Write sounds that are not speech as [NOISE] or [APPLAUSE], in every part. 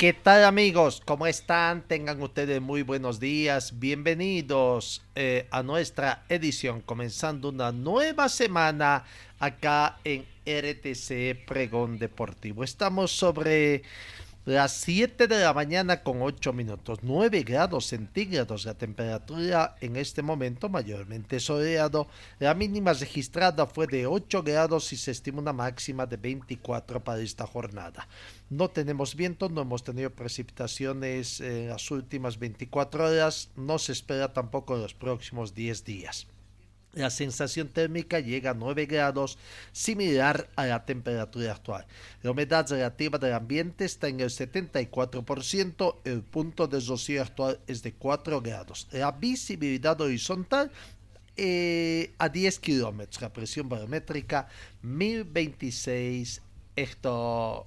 ¿Qué tal amigos? ¿Cómo están? Tengan ustedes muy buenos días. Bienvenidos eh, a nuestra edición, comenzando una nueva semana acá en RTC Pregón Deportivo. Estamos sobre las 7 de la mañana con 8 minutos, 9 grados centígrados la temperatura en este momento, mayormente soleado. La mínima registrada fue de 8 grados y se estima una máxima de 24 para esta jornada. No tenemos viento, no hemos tenido precipitaciones en las últimas 24 horas, no se espera tampoco en los próximos 10 días. La sensación térmica llega a 9 grados, similar a la temperatura actual. La humedad relativa del ambiente está en el 74%, el punto de rocío actual es de 4 grados. La visibilidad horizontal eh, a 10 kilómetros, la presión barométrica 1026 hecto,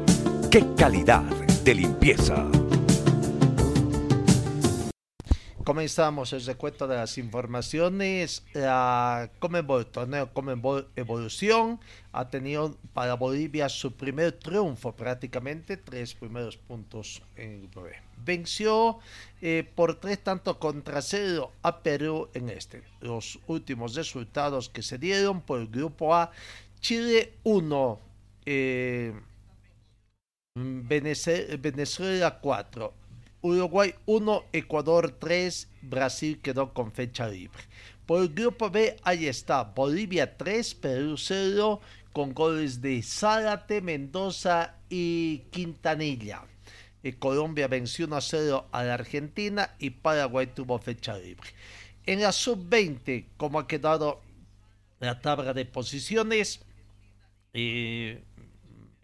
¡Qué calidad de limpieza! Comenzamos el recuento de las informaciones. La Comebol, torneo Comebol Evolución, ha tenido para Bolivia su primer triunfo prácticamente, tres primeros puntos en el grupo B. Venció eh, por tres tantos contra cero a Perú en este. Los últimos resultados que se dieron por el grupo A, Chile 1, eh, Venezuela 4, Uruguay 1, Ecuador 3, Brasil quedó con fecha libre. Por el grupo B, ahí está, Bolivia 3, Perú 0, con goles de Zárate, Mendoza y Quintanilla. Y Colombia venció 1 a 0 a la Argentina y Paraguay tuvo fecha libre. En la sub-20, como ha quedado la tabla de posiciones, eh,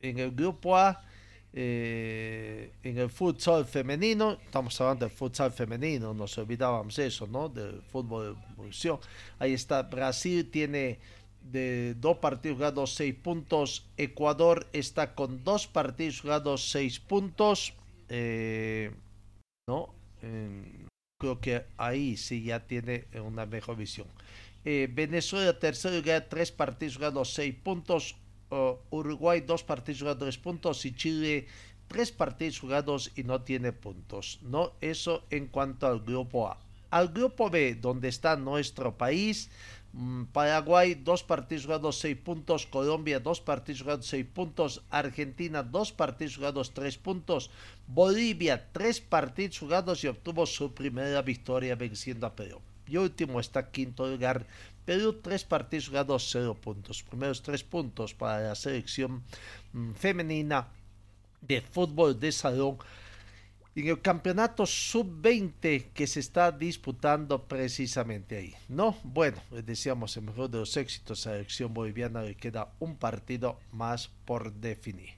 en el grupo A, eh, en el futsal femenino, estamos hablando del futsal femenino, nos olvidábamos eso, ¿no? Del fútbol de evolución. Ahí está, Brasil tiene de dos partidos jugados seis puntos, Ecuador está con dos partidos jugados seis puntos, eh, ¿no? Creo que ahí sí ya tiene una mejor visión. Eh, Venezuela tercero lugar, tres partidos jugados seis puntos, Uruguay dos partidos jugados tres puntos y Chile tres partidos jugados y no tiene puntos. No, eso en cuanto al grupo A. Al grupo B, donde está nuestro país, mmm, Paraguay dos partidos jugados seis puntos, Colombia dos partidos jugados seis puntos, Argentina dos partidos jugados tres puntos, Bolivia tres partidos jugados y obtuvo su primera victoria venciendo a Perú. Y último está quinto lugar Perú, tres partidos jugados, cero puntos. Primeros tres puntos para la selección mmm, femenina de fútbol de salón. En el campeonato sub-20 que se está disputando precisamente ahí. No, bueno, les decíamos el mejor de los éxitos a la selección boliviana le queda un partido más por definir.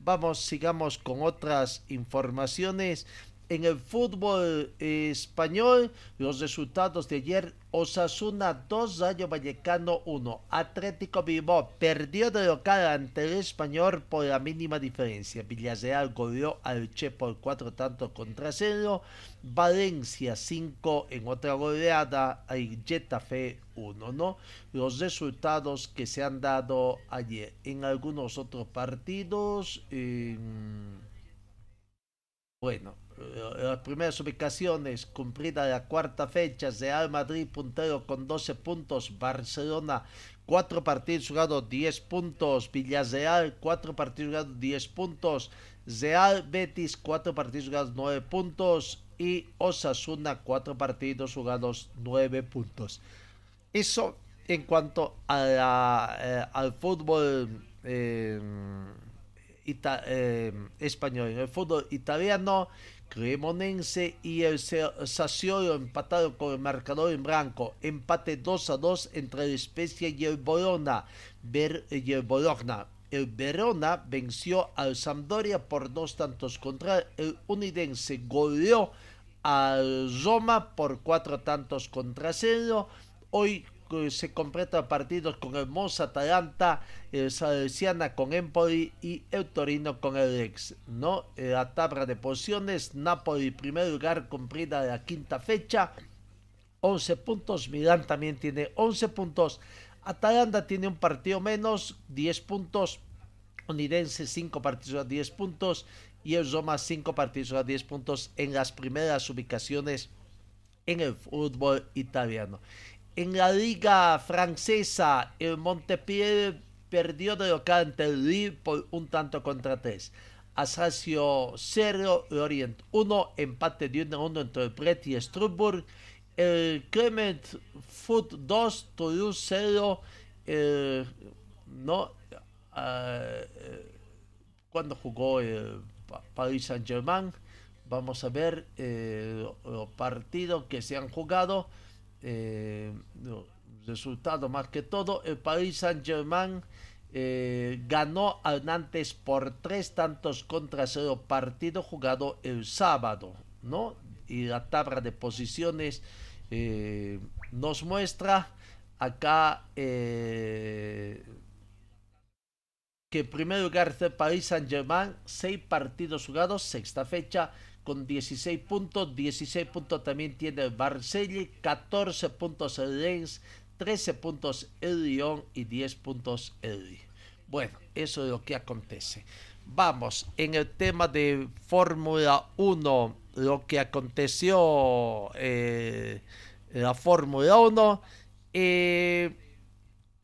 Vamos, sigamos con otras informaciones. En el fútbol español, los resultados de ayer, Osasuna 2, Rayo Vallecano 1. Atlético Bilbao perdió de local ante el español por la mínima diferencia. Villarreal goleó al Che por 4 tantos contra 0. Valencia 5 en otra goleada. Y Getafe 1, ¿no? Los resultados que se han dado ayer. En algunos otros partidos, bueno, eh, las primeras ubicaciones, cumplida la cuarta fecha, Real Madrid puntero con 12 puntos, Barcelona 4 partidos jugados 10 puntos, Villarreal 4 partidos jugados 10 puntos, Real Betis 4 partidos jugados 9 puntos y Osasuna 4 partidos jugados 9 puntos. Eso en cuanto a eh, al fútbol eh, español. En el fútbol italiano Cremonense y el Sassuolo empatado con el marcador en blanco. Empate 2 a 2 entre el Spezia y el Bologna. y el Bologna. El Verona venció al Sampdoria por dos tantos contra el Unidense. Goleó al Roma por cuatro tantos contra cero. Hoy se completa partidos con Monza Atalanta, el Salesiana con Empoli y el Torino con el Ex. ¿no? Eh, la tabla de posiciones, Napoli primer lugar cumplida la quinta fecha, 11 puntos, Milán también tiene 11 puntos, Atalanta tiene un partido menos, 10 puntos, Unidense 5 partidos a 10 puntos y el Roma 5 partidos a 10 puntos en las primeras ubicaciones en el fútbol italiano. En la liga francesa, el Montpellier perdió de local ante el Lille por un tanto contra tres. Asacio 0, Orient 1, empate de 1 1 entre el Pret y Strasbourg. El Clement Foot 2, Toulouse 0. no, uh, cuando jugó el Paris Saint Germain. Vamos a ver eh, los partidos que se han jugado eh, resultado más que todo, el Paris Saint Germain eh, ganó al Nantes por tres tantos contra cero partido jugado el sábado, ¿no? Y la tabla de posiciones eh, nos muestra acá que en primer lugar el Paris Saint Germain, seis partidos jugados, sexta fecha, con 16 puntos. 16 puntos también tiene el Barcelona, 14 puntos el Lens, 13 puntos el Lyon y 10 puntos el. Bueno, eso es lo que acontece. Vamos, en el tema de Fórmula 1, lo que aconteció eh, en la Fórmula 1. Eh,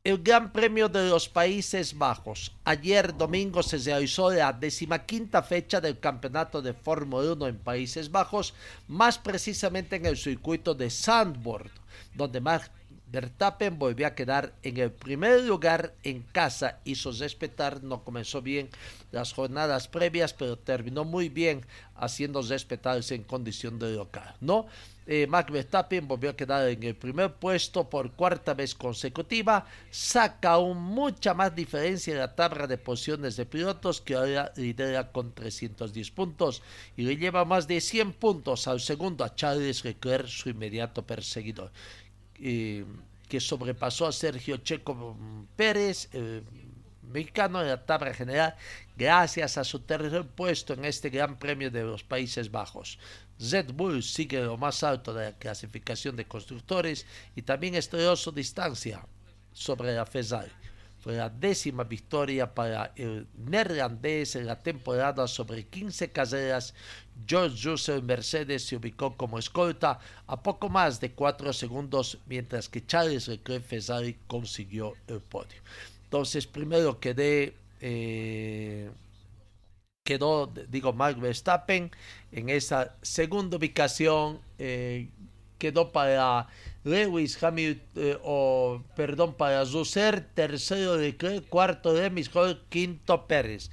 el Gran Premio de los Países Bajos. Ayer domingo se realizó la decimaquinta fecha del Campeonato de Fórmula 1 en Países Bajos, más precisamente en el circuito de Sandboard, donde Max Verstappen volvió a quedar en el primer lugar en casa, hizo respetar, no comenzó bien las jornadas previas, pero terminó muy bien haciendo respetarse en condición de local, ¿no? Eh, Max Verstappen volvió a quedar en el primer puesto por cuarta vez consecutiva, saca aún mucha más diferencia en la tabla de posiciones de pilotos que ahora lidera con 310 puntos y le lleva más de 100 puntos al segundo a Charles Leclerc, su inmediato perseguidor, eh, que sobrepasó a Sergio Checo Pérez. Eh, mexicano en la tabla general gracias a su tercer puesto en este Gran Premio de los Países Bajos. Red Bull sigue lo más alto de la clasificación de constructores y también estrelló su distancia sobre la Ferrari. Fue la décima victoria para el neerlandés en la temporada sobre 15 carreras. George Russell Mercedes se ubicó como escolta a poco más de 4 segundos, mientras que Charles Leclerc Ferrari consiguió el podio. Entonces, primero quedé eh, quedó, digo, Max Verstappen en esa segunda ubicación. Eh, quedó para Lewis Hamilton, eh, o perdón, para Russell, tercero de cuarto de Miscol, quinto Pérez.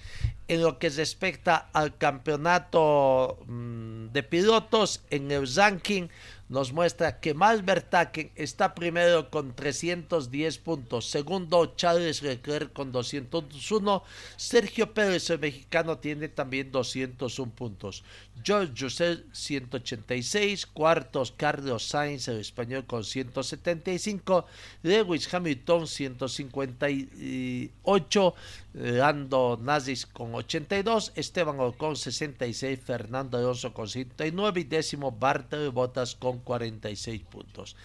En lo que respecta al campeonato mm, de pilotos, en el ranking nos muestra que Mal Vertaken está primero con 310 puntos, segundo Charles Leclerc con 201, Sergio Pérez el mexicano tiene también 201 puntos, George Russell 186, cuartos Carlos Sainz el español con 175, Lewis Hamilton 158, Lando Nazis con 82, Esteban Ocon 66, Fernando Alonso con 109 y décimo Bartel Botas con 46 puntos.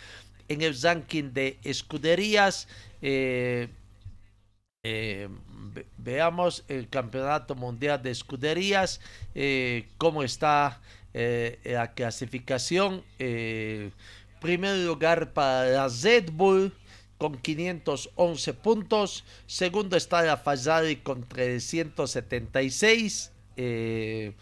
En el ranking de escuderías, eh, eh, veamos el campeonato mundial de escuderías, eh, cómo está la clasificación. primer lugar para la Red Bull con 511 puntos. Segundo está la Ferrari con 376. Eh,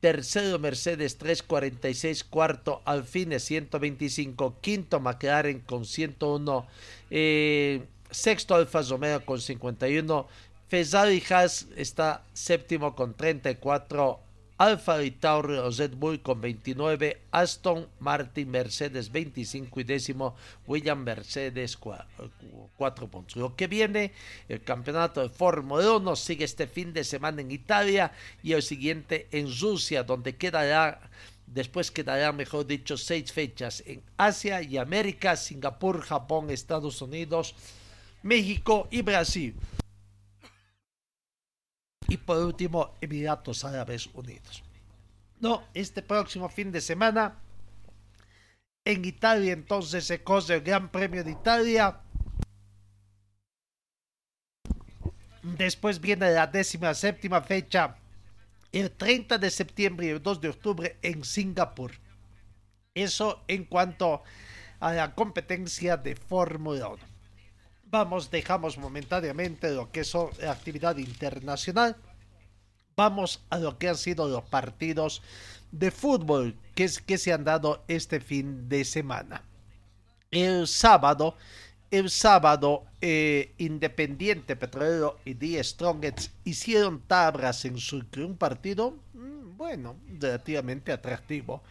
tercero Mercedes 346. Cuarto Alfine 125. Quinto McLaren con 101. Eh, sexto Alfa Romeo con 51. Ferrari Haas está séptimo con 34. Alfa Tauri Red Bull con 29, Aston Martin Mercedes 25 y décimo William Mercedes 4, puntos. Lo que viene, el campeonato de Fórmula 1 sigue este fin de semana en Italia y el siguiente en Rusia, donde quedará, después quedará, mejor dicho, seis fechas en Asia y América, Singapur, Japón, Estados Unidos, México y Brasil y por último Emiratos Árabes Unidos. No, este próximo fin de semana en Italia entonces se corre el Gran Premio de Italia. Después viene la décima séptima fecha, el 30 de septiembre y el 2 de octubre en Singapur. Eso en cuanto a la competencia de Fórmula 1 vamos, dejamos momentáneamente lo que es la actividad internacional. Vamos a lo que han sido los partidos de fútbol que, que se han dado este fin de semana. El sábado, el sábado, eh, Independiente Petrolero y Die Strongets hicieron tablas en su un partido, mm, bueno, relativamente atractivo.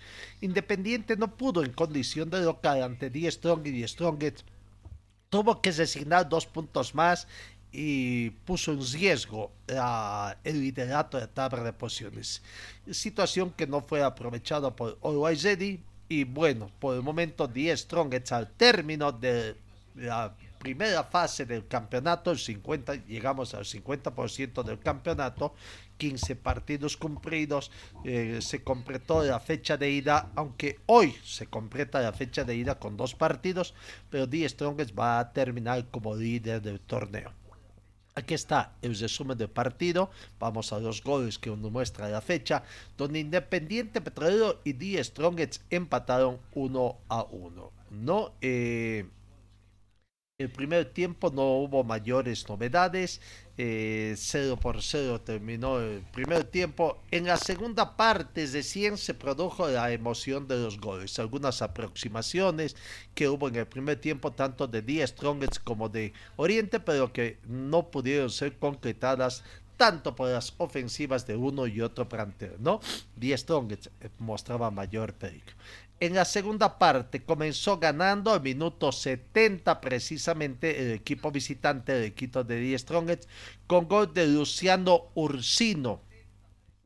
Independiente no pudo en condición de local ante Die Strong y Die Strongets tuvo que designar dos puntos más y puso en riesgo el liderato de tabla de posiciones. Situación que no fue aprovechada por Always y bueno, por el momento 10 Strongets al término de la primera fase del campeonato, el 50, llegamos al 50% del campeonato, 15 partidos cumplidos, eh, se completó la fecha de ida, aunque hoy se completa la fecha de ida con dos partidos, pero Die Strongest va a terminar como líder del torneo. Aquí está el resumen del partido. Vamos a los goles que nos muestra la fecha, donde Independiente Petrolero y Die Strongest empataron 1 a 1. No, eh, el primer tiempo no hubo mayores novedades, 0 eh, por 0 terminó el primer tiempo. En la segunda parte recién se produjo la emoción de los goles, algunas aproximaciones que hubo en el primer tiempo tanto de Die Strongets como de Oriente, pero que no pudieron ser concretadas tanto por las ofensivas de uno y otro plantel, ¿no? Die Strongets mostraba mayor peligro. En la segunda parte comenzó ganando al minuto 70 precisamente el equipo visitante del equipo de Die Strongest con gol de Luciano Ursino.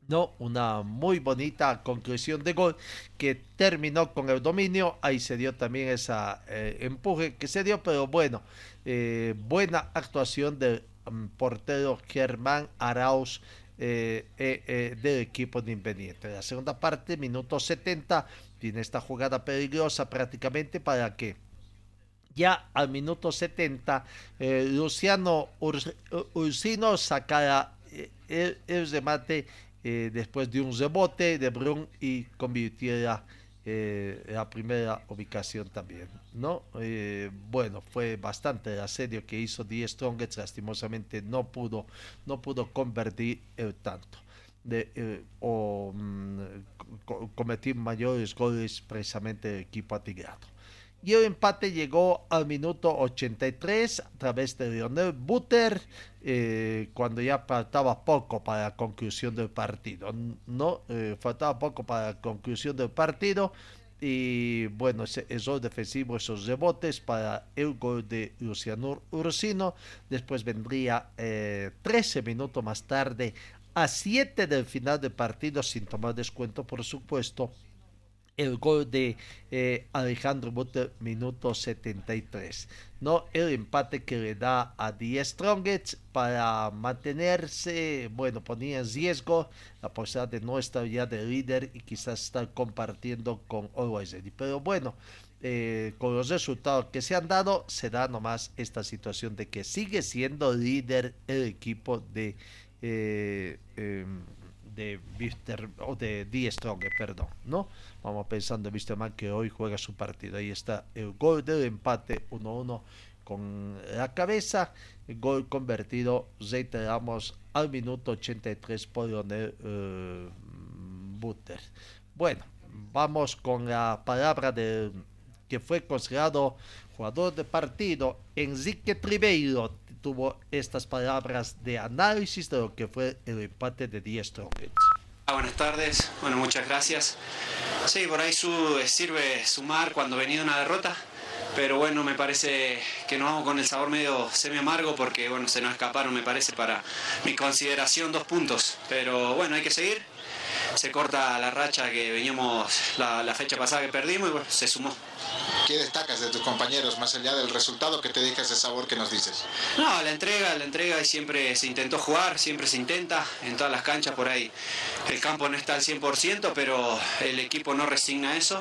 No, una muy bonita conclusión de gol que terminó con el dominio. Ahí se dio también esa eh, empuje que se dio, pero bueno, eh, buena actuación del mm, portero Germán Arauz eh, del equipo de Independiente. La segunda parte, minuto 70, tiene esta jugada peligrosa prácticamente para que ya al minuto 70 eh, Luciano Ursino sacara eh, el, remate eh, después de un rebote de Brun y convirtiera la primera ubicación también, ¿no? bueno, fue bastante el asedio que hizo Die Strongest, lastimosamente no pudo, no pudo convertir el tanto de, o mm, cometer mayores goles precisamente el equipo atigrado. Y el empate llegó al minuto 83 a través de Lionel Butter, eh, cuando ya faltaba poco para la conclusión del partido. No, eh, faltaba poco para la conclusión del partido. Y bueno, ese error defensivo, esos rebotes para el gol de Luciano Ursino. Después vendría 13 eh, minutos más tarde, a 7 del final del partido, sin tomar descuento, por supuesto el gol de eh, Alejandro Butter, minuto 73. ¿no? El empate que le da a The Strongest para mantenerse, bueno, ponía en riesgo la posibilidad de no estar ya de líder y quizás estar compartiendo con Always Ready. Pero bueno, eh, con los resultados que se han dado, se da nomás esta situación de que sigue siendo líder el equipo de... Eh, em, de Mister, o de Die Strong, perdón, ¿no? Vamos pensando en Wisterman que hoy juega su partido. Ahí está el gol del empate 1-1 con la cabeza. El gol convertido, reiteramos, al minuto 83 por Lionel uh, Butter. Bueno, vamos con la palabra de que fue considerado jugador de partido, Enrique Tribeiro, tuvo estas palabras de análisis de lo que fue el empate de 10 Strongest. Ah, buenas tardes, bueno, muchas gracias. Sí, por ahí su, sirve sumar cuando venía una derrota, pero bueno, me parece que nos vamos con el sabor medio semi amargo porque bueno, se nos escaparon, me parece, para mi consideración dos puntos. Pero bueno, hay que seguir. Se corta la racha que veníamos la, la fecha pasada que perdimos y bueno, se sumó. ¿Qué destacas de tus compañeros más allá del resultado que te deja ese sabor que nos dices? No, la entrega, la entrega y siempre se intentó jugar, siempre se intenta en todas las canchas por ahí. El campo no está al 100%, pero el equipo no resigna eso.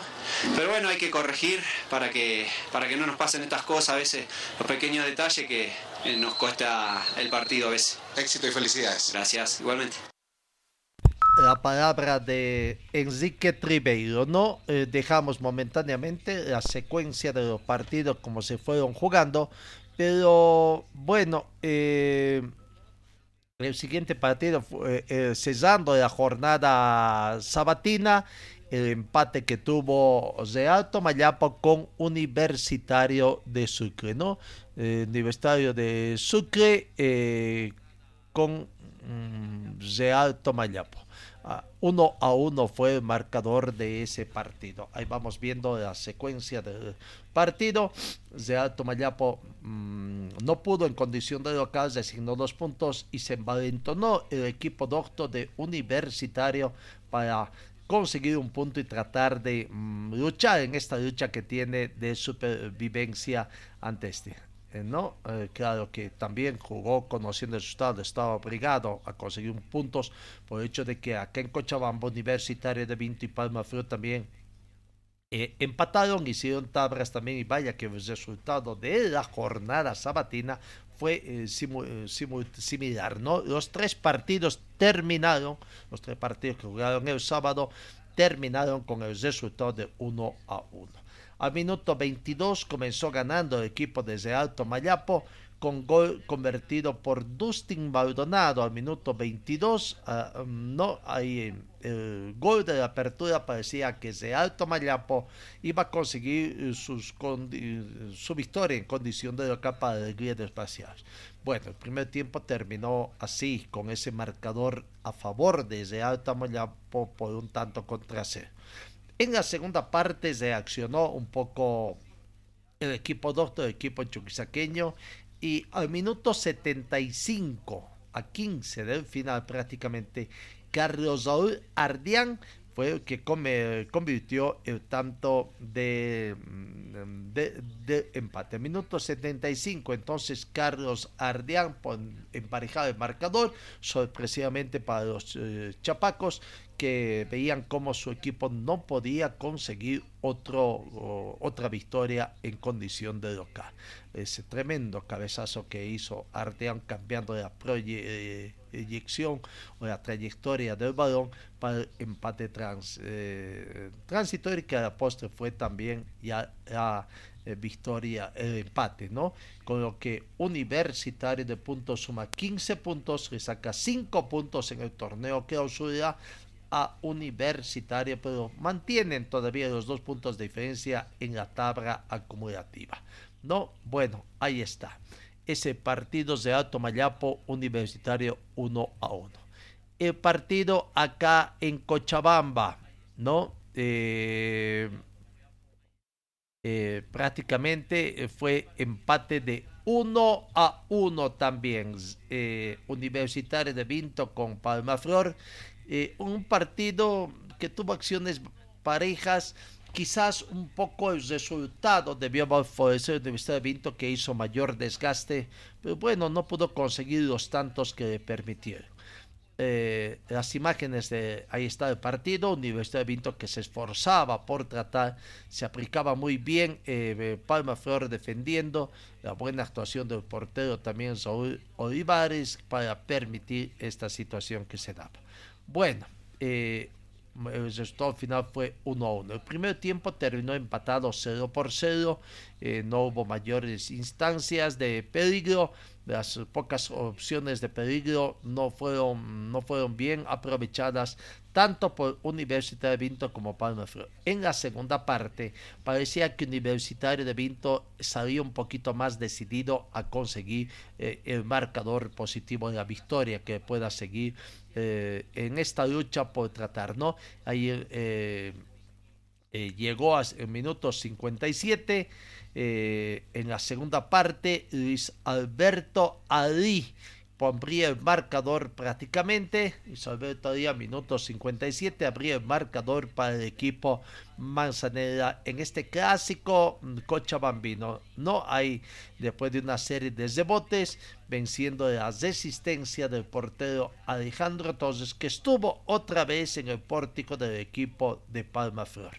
Pero bueno, hay que corregir para que, para que no nos pasen estas cosas, a veces los pequeños detalles que nos cuesta el partido a veces. Éxito y felicidades. Gracias, igualmente la palabra de Enrique Tribeiro. No eh, dejamos momentáneamente la secuencia de los partidos como se fueron jugando, pero bueno, eh, el siguiente partido fue eh, cesando la jornada sabatina, el empate que tuvo Real Tomayapo con Universitario de Sucre, ¿no? Universitario de Sucre con mm, Real Tomayapo. Ah, uno a uno fue el marcador de ese partido. Ahí vamos viendo la secuencia del partido. Real Tomayapo mmm, no pudo en condición de local, designó dos puntos y se envalentonó el equipo docto de Universitario para conseguir un punto y tratar de mmm, luchar en esta lucha que tiene de supervivencia ante este, eh, ¿no? Eh, claro que también jugó conociendo el resultado, estaba obligado a conseguir puntos por el hecho de que acá en Cochabamba, Universitario de Vinto y Palma Frío también eh, empataron, hicieron tablas también y vaya que el resultado de la jornada sabatina fue similar, ¿no? Los tres partidos terminaron, los tres partidos que jugaron el sábado terminaron con el resultado de 1 a 1. Al minuto 22 comenzó ganando el equipo desde Alto Mayapo con gol convertido por Dustin Maldonado al minuto 22. Ah, no, ahí el gol de la apertura parecía que de Alto Mayapo iba a conseguir sus, su victoria en condición de capa de alegría de espaciales. Bueno, el primer tiempo terminó así, con ese marcador a favor de Alto Mayapo por un tanto contra cero. En la segunda parte se accionó un poco el equipo doctor, el equipo chuquisaqueño, y al minuto 75 a 15 del final prácticamente, Carlos Ardián fue el que convirtió el tanto de, de, empate. Minuto 75, entonces Carlos Ardián emparejado el marcador, sorpresivamente para los eh, chapacos, que veían cómo su equipo no podía conseguir otro, otra victoria en condición de local. Ese tremendo cabezazo que hizo Artean cambiando la proyección o la trayectoria del balón para el empate trans, eh, transitorio que a la postre fue también ya la eh, victoria, el empate, ¿no? Con lo que Universitario de puntos suma 15 puntos, le saca 5 puntos en el torneo clausura Universitario, pero mantienen todavía los dos puntos de diferencia en la tabla acumulativa. No, bueno, ahí está. Ese partido de Alto Mayapo Universitario 1 a 1. El partido acá en Cochabamba, ¿no? Eh, Eh, prácticamente fue empate de 1 a 1 también. Eh, Universitario de Vinto con Palma Flor. un partido que tuvo acciones parejas. Quizás un poco el resultado debió favorecer el Universidad de Vinto que hizo mayor desgaste, pero bueno, no pudo conseguir los tantos que le permitieron. Eh, las imágenes de ahí está el partido, Universidad de Vinto que se esforzaba por tratar, se aplicaba muy bien, eh, Palma Flor defendiendo, la buena actuación del portero también Saúl Olivares para permitir esta situación que se daba. Bueno, eh, el resultado final fue 1 a 1. El primer tiempo terminó empatado 0 por 0, no hubo mayores instancias de peligro las pocas opciones de peligro no fueron, no fueron bien aprovechadas tanto por Universitario de Vinto como Palma Flor. En la segunda parte parecía que Universitario de Vinto salía un poquito más decidido a conseguir eh, el marcador positivo de la victoria que pueda seguir eh, en esta lucha por tratar, ¿no? Ahí eh, llegó a, en minutos 57 eh, en la segunda parte, Luis Alberto Ali pondría el marcador prácticamente. Luis Alberto Ali a minuto 57 abría el marcador para el equipo Manzanera en este clásico mm, Cochabambino. No hay, después de una serie de rebotes, venciendo la resistencia del portero Alejandro Torres, que estuvo otra vez en el pórtico del equipo de Palma Flor.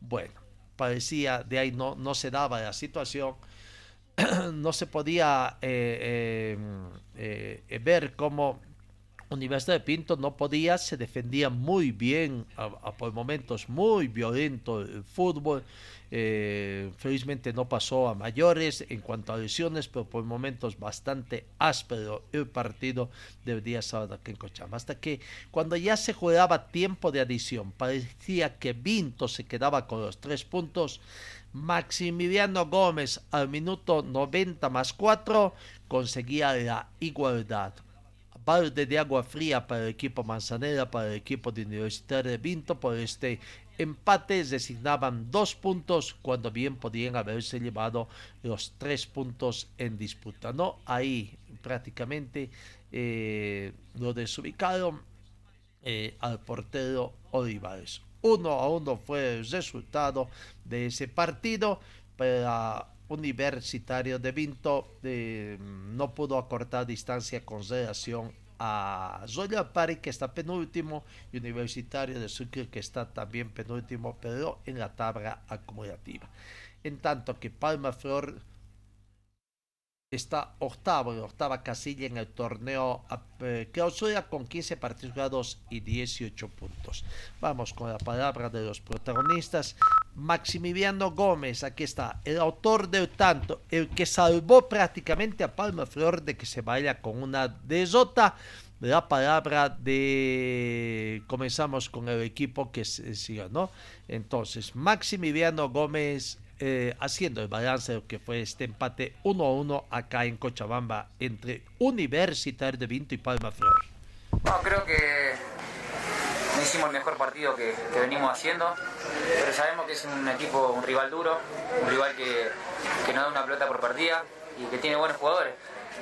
Bueno, parecía, de ahí no, no se daba la situación, [CLEARS THROAT] no se podía eh, eh, eh, ver cómo Universidad de Pinto no podía, se defendía muy bien, por momentos muy violento el fútbol. Eh, felizmente no pasó a mayores en cuanto a lesiones, pero por momentos bastante áspero el partido del día sábado aquí en Cochabamba. Hasta que cuando ya se jugaba tiempo de adición, parecía que Vinto se quedaba con los tres puntos. Maximiliano Gómez al minuto 90 más 4 conseguía la igualdad balde de agua fría para el equipo Manzanera, para el equipo de Universitario de Vinto. Por este empate designaban dos puntos cuando bien podían haberse llevado los tres puntos en disputa. No, ahí prácticamente eh, lo desubicaron eh, al portero Olivares. Uno a uno fue el resultado de ese partido para Universitario de Vinto eh, no pudo acortar distancia con relación a Zoya Pari que está penúltimo y Universitario de Sucre que está también penúltimo pero en la tabla acumulativa. En tanto que Palma Flor está octavo, en octava casilla en el torneo eh, clausura con 15 partidos jugados y 18 puntos. Vamos con la palabra de los protagonistas. Maximiliano Gómez, aquí está, el autor del tanto, el que salvó prácticamente a Palma Flor de que se vaya con una desota. La palabra de. Comenzamos con el equipo que sigue, ¿no? Entonces, Maximiliano Gómez eh, haciendo el balance de que fue este empate 1 a 1 acá en Cochabamba entre Universitario de Vinto y Palma Flor. No, creo que hicimos el mejor partido que, venimos haciendo, pero sabemos que es un equipo, un rival duro, un rival que, no da una pelota por partida y que tiene buenos jugadores.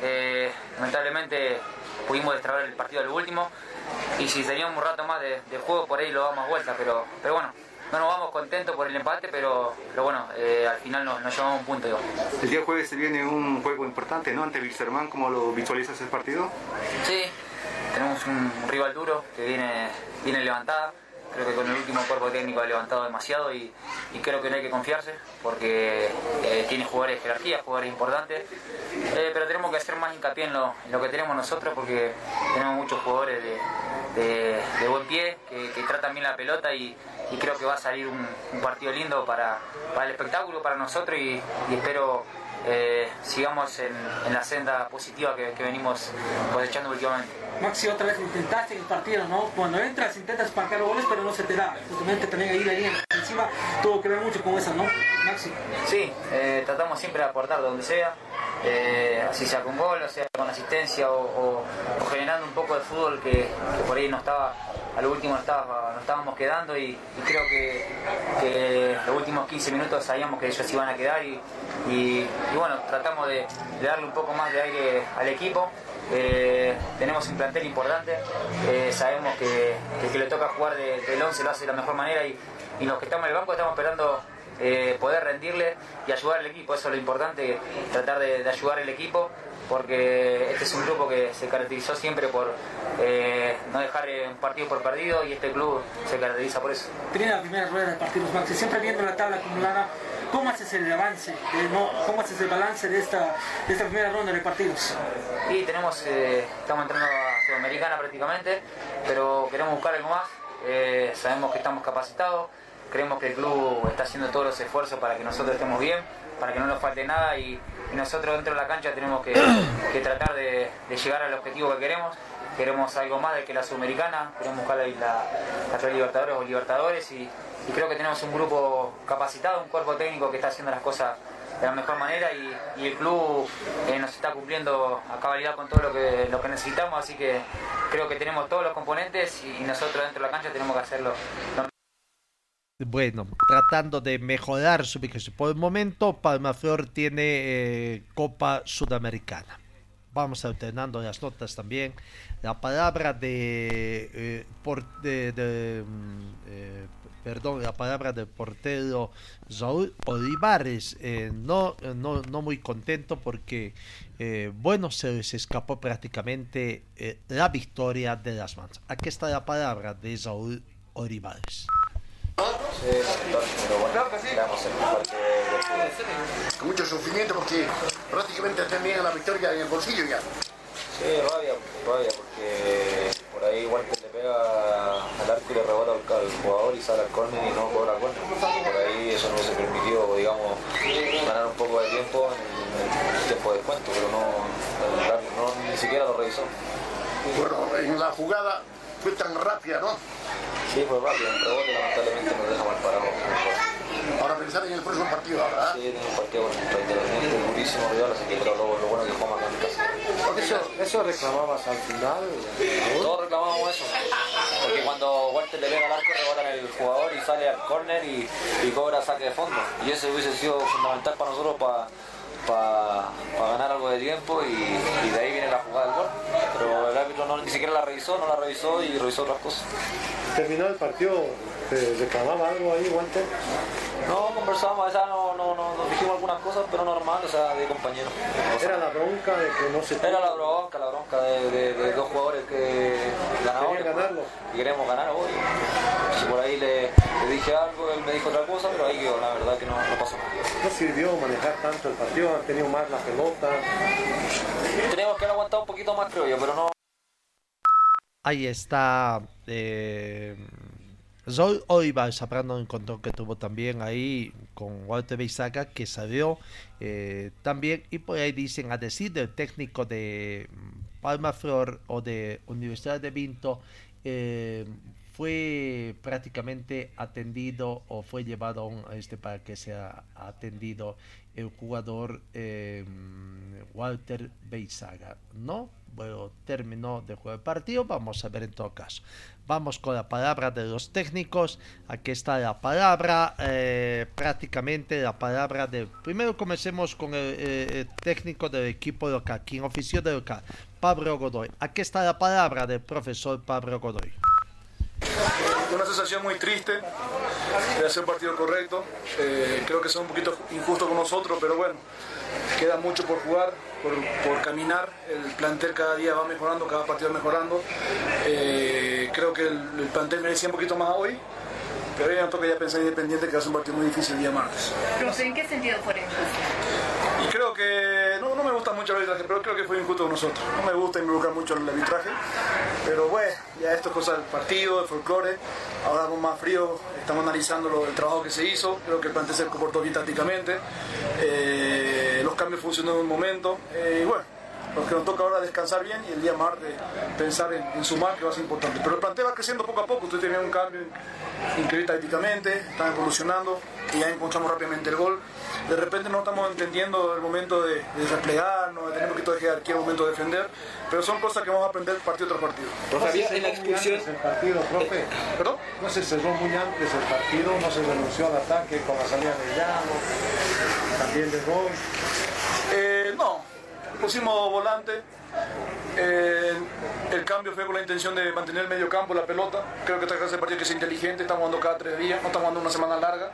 Eh, lamentablemente pudimos destrabar el partido al último y si teníamos un rato más de, juego por ahí lo damos vuelta, pero, pero bueno, no nos vamos contentos por el empate, pero, pero bueno, eh, al final nos, llevamos un punto. El día jueves se viene un juego importante, ¿no? Ante Wilstermann, ¿cómo lo visualizas el partido? Sí, tenemos un, rival duro que viene, viene levantada. Creo que con el último cuerpo técnico ha levantado demasiado y, creo que no hay que confiarse porque eh, tiene jugadores de jerarquía, jugadores importantes. Eh, pero tenemos que hacer más hincapié en lo, que tenemos nosotros porque tenemos muchos jugadores de, buen pie que, que tratan bien la pelota y, y creo que va a salir un, partido lindo para, el espectáculo, para nosotros y, espero eh, sigamos en, la senda positiva que, venimos cosechando últimamente. Maxi, otra vez intentaste el partido, ¿no? Cuando entras intentas marcar goles, pero no se te da. Justamente también ahí la línea encima tuvo que ver mucho con eso, ¿no? Maxi. Sí, eh, tratamos siempre de aportar donde sea, eh, así sea con gol, o sea con asistencia o, generando un poco de fútbol que, por ahí no estaba a lo último estaba- nos estábamos quedando y, creo que, los últimos 15 minutos sabíamos que ellos iban a quedar y, bueno, tratamos de, darle un poco más de aire al equipo. Eh, tenemos un plantel importante, eh, sabemos que, que el que le toca jugar de- del 11 lo hace de la mejor manera y, los que estamos en el banco estamos esperando eh, poder rendirle y ayudar al equipo, eso es lo importante, tratar de ayudar al equipo, porque este es un grupo que se caracterizó siempre por eh, no dejar eh, un partido por perdido y este club se caracteriza por eso. Tiene la primera rueda de partidos, Maxi. Siempre viendo la tabla acumulada, ¿cómo haces el avance? no- ¿Cómo haces el balance de esta, de esta primera ronda de partidos? Y tenemos, eh, estamos entrando a Sudamericana prácticamente, pero queremos buscar algo más. Eh, sabemos que estamos capacitados, creemos que el club está haciendo todos los esfuerzos para que nosotros estemos bien, para que no nos falte nada y, y nosotros dentro de la cancha tenemos que, [COUGHS] que tratar de, de llegar al objetivo que queremos. Queremos algo más de que la Sudamericana, queremos buscar la, la, la Libertadores o Libertadores y, y creo que tenemos un grupo capacitado, un cuerpo técnico que está haciendo las cosas de la mejor manera y, y el club eh, nos está cumpliendo a cabalidad con todo lo que, lo que necesitamos, así que creo que tenemos todos los componentes y, y nosotros dentro de la cancha tenemos que hacerlo. Bueno, tratando de mejorar su ubicación. Por el momento, Palmaflor tiene eh, Copa Sudamericana. Vamos alternando las notas también. La palabra de, eh, por- de- mm, eh, perdón, la palabra del portero Saúl Olivares, eh, no, no, no muy contento porque, bueno, se les escapó prácticamente la victoria de las manos. Aquí está la palabra de Saúl Olivares. Con mucho sufrimiento porque prácticamente tenían la victoria en el bolsillo ya. Sí, rabia, rabia, porque por ahí Walter le pega al arco y le rebota al, al jugador y sale al córner y no cobra córner. Por ahí eso no se permitió, digamos, ganar un poco de tiempo en el tiempo de descuento, pero no ni siquiera lo revisó. Bueno, en la jugada fue tan rápida, ¿no? Sí, fue rápido, el rebote lamentablemente nos deja mal parados. Para pensar en el próximo partido ahora. Sí, tiene un partido contra Independiente, durísimo rival, así que pero lo, lo bueno es que en casa. Eso, eso reclamabas al final. Todos reclamábamos eso. Porque cuando Walter le pega al arco, rebota en el jugador y sale al córner y, y cobra saque de fondo. Y ese hubiese sido fundamental para nosotros para ganar algo de tiempo y, y de ahí viene la jugada del gol. Pero el árbitro no, ni siquiera la revisó, no la revisó y revisó otras cosas. Terminó el partido, ¿te reclamaba algo ahí, Walter? No, conversamos, o sea, no, no, no, nos dijimos algunas cosas, pero normal, o sea, de compañeros. Era la bronca de que no se... Era la bronca, la bronca de, de- de dos jugadores que ganadores. Ganarlo. Y queremos ganar hoy. Si por ahí le, le dije algo, él me dijo otra cosa, pero ahí quedó, la verdad que no, no pasó nada. No sirvió manejar tanto el partido, han tenido más la pelota. Teníamos que haber aguantado un poquito más, creo yo, pero no. Ahí está eh, Zoe Oiva, sabrán un encontrón que tuvo también ahí con Walter Beisaga, que salió eh, también, y por ahí dicen, a decir del técnico de Palma Flor o de Universidad de Vinto, eh, fue prácticamente atendido o fue llevado a un- este para que sea atendido el jugador eh, Walter Beisaga. No, bueno, terminó de jugar el partido, vamos a ver en todo caso. Vamos con la palabra de los técnicos. Aquí está la palabra, eh, prácticamente la palabra de... Primero comencemos con el, eh, técnico del equipo local, quien ofició de local, Pablo Godoy. Aquí está la palabra del profesor Pablo Godoy. Una sensación muy triste de hacer un partido correcto. Eh, creo que son un poquito injustos con nosotros, pero bueno, queda mucho por jugar, por, por caminar. El plantel cada día va mejorando, cada partido va mejorando. Eh, creo que el, el plantel merecía un poquito más hoy, pero hoy nos toca ya pensar independiente que ser un partido muy difícil el día martes. ¿en qué sentido fue injusto? Creo que no, me gusta mucho el arbitraje, pero creo que fue injusto con nosotros. No me gusta involucrar mucho el arbitraje, pero bueno, ya esto es cosa del partido, del folclore. Ahora con más frío estamos analizando el trabajo que se hizo. Creo que el plantel se comportó bien tácticamente. Eh, los cambios funcionaron en un momento. Eh, y bueno, lo que nos toca ahora es descansar bien y el día martes pensar en, en sumar, que va a ser importante. Pero el plantel va creciendo poco a poco. Usted tiene un cambio increíble tácticamente, están evolucionando y ya encontramos rápidamente el gol. De repente no estamos entendiendo el momento de, de replegarnos, de tener un poquito de jerarquía momento de defender, pero son cosas que vamos a aprender partido tras partido. Profe, había en la expulsión el partido, profe. ¿Perdón? No se cerró muy antes el partido, no se renunció al ataque con la salida de Llano, también de gol. Eh, no, pusimos volante. El cambio fue con la intención de mantener el medio campo, la pelota. Creo que esta clase de partido que es inteligente, estamos jugando cada tres días, no estamos jugando una semana larga.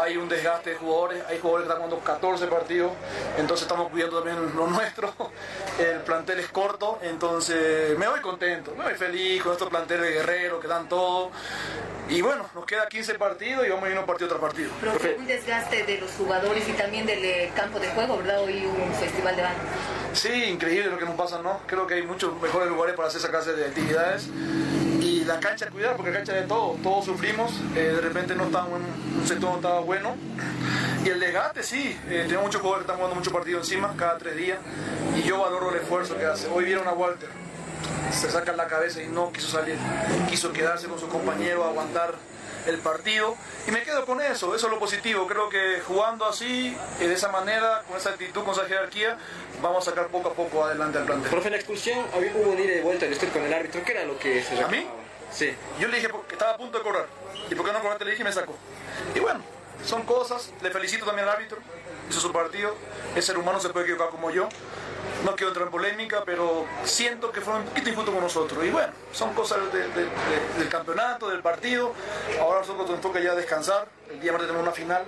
Hay un desgaste de jugadores, hay jugadores que están jugando 14 partidos, entonces estamos cuidando también lo nuestro. [LAUGHS] El plantel es corto, entonces me voy contento, me voy feliz con estos planteles de guerreros que dan todo. Y bueno, nos queda 15 partidos y vamos a irnos partido tras partido. Profe, un desgaste de los jugadores y también del eh, campo de juego, ¿verdad? Hoy hubo un festival de banda. Sí, increíble lo que nos pasa, ¿no? Creo que hay muchos mejores lugares para hacer esa clase de actividades. Y la cancha, cuidar, porque la cancha de todo, todos sufrimos. eh, de repente no estaba en un sector no estaba bueno. Y el desgaste, sí, eh, tenemos muchos jugadores que están jugando muchos partidos encima, cada tres días. Y yo valoro el esfuerzo que hace. Hoy vieron a Walter, se saca la cabeza y no quiso salir. Quiso quedarse con su compañero, aguantar el partido y me quedo con eso, eso es lo positivo, creo que jugando así, eh, de esa manera, con esa actitud, con esa jerarquía, vamos a sacar poco a poco adelante al plantel. Profe, en la expulsión había, hubo un ida y vuelta usted con el árbitro, ¿qué era lo que se ¿A mí? Sí. Yo le dije que estaba a punto de correr, y por qué no correrte le dije y me sacó. Y bueno, son cosas, le felicito también al árbitro, hizo su partido, el ser humano se puede equivocar como yo, no quiero entrar en polémica, pero siento que fue un poquito injusto con nosotros. Y bueno, son cosas de- de- de- del campeonato, del partido. Ahora nosotros nos toca ya descansar. El día martes tenemos una final.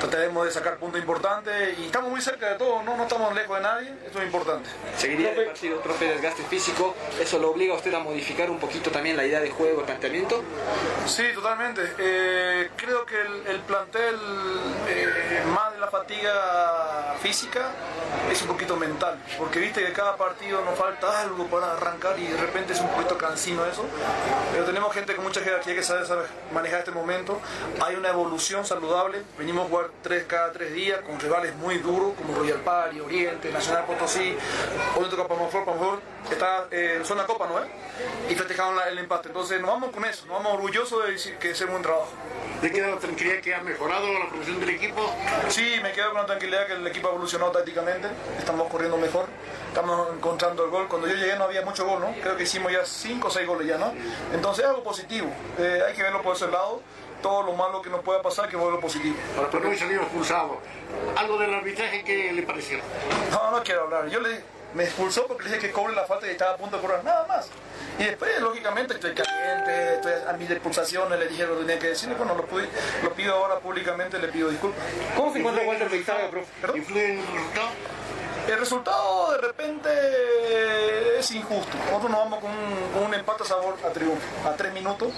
Trataremos de sacar puntos importantes y estamos muy cerca de todo, no, no estamos lejos de nadie, eso es importante. Seguiría el partido, profe, desgaste físico, ¿eso lo obliga a usted a modificar un poquito también la idea de juego, el planteamiento? Sí, totalmente. Eh, creo que el, el plantel, eh, más de la fatiga física, es un poquito mental. Porque viste que cada partido nos falta algo para arrancar y de repente es un poquito cansino eso. Pero tenemos gente con mucha jerarquía que sabe, sabe manejar este momento. Hay una evolución saludable. Venimos a jugar tres cada tres días con rivales muy duros como Royal Pari, Oriente, Nacional Potosí. Hoy toca Pamaflor, Pamaflor está eh, en zona Copa, ¿no es? Y festejaron la- el empate. Entonces nos vamos con eso, nos vamos orgullosos de decir que hacemos un trabajo. ¿Te queda la tranquilidad que ha mejorado la producción del equipo? Sí, me quedo con la tranquilidad que el equipo ha evolucionado tácticamente, estamos corriendo mejor, estamos encontrando el gol. Cuando yo llegué no había mucho gol, ¿no? Creo que hicimos ya 5 o 6 goles ya, ¿no? Entonces es algo positivo, Eh, hay que verlo por ese lado, todo lo malo que nos pueda pasar, que verlo positivo. Ahora, pero hoy salió expulsado. ¿Algo del arbitraje que le pareció? No, no quiero hablar, yo le, me expulsó porque le dije que cobre la falta y estaba a punto de cobrar, nada más. Y después, lógicamente, estoy caliente, estoy a mis expulsaciones, le dije lo que tenía que decir, bueno, lo, pude- lo pido ahora públicamente, le pido disculpas. ¿Cómo se encuentra Walter Beizaga, profe? ¿Influye en el resultado? El resultado de repente es injusto. Nosotros nos vamos con un, con un empate a sabor a triunfo, a tres minutos.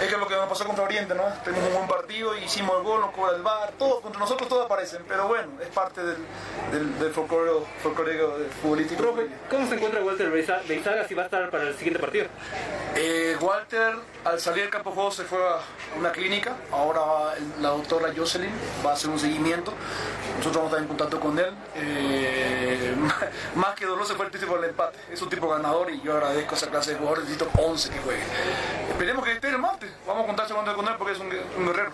Es que es lo que nos pasó contra Oriente, ¿no? Tenemos un buen partido, hicimos el gol, nos cobra el bar, todo, contra nosotros todos aparecen, pero bueno, es parte del, del, del folclore, folclore del futbolístico. Profe, ¿cómo se encuentra Walter Beiza- Beizaga si va a estar para el siguiente partido? Eh, Walter, al salir del campo de juego, se fue a una clínica. Ahora la doctora Jocelyn va a hacer un seguimiento. Nosotros vamos a estar en contacto con él. Eh, [LAUGHS] más que dolor se fue el triste por el empate. Es un tipo ganador y yo agradezco a esa clase de jugadores. Necesito 11 que jueguen. Esperemos que esté el martes. Vamos a contarse con él porque es un, un guerrero.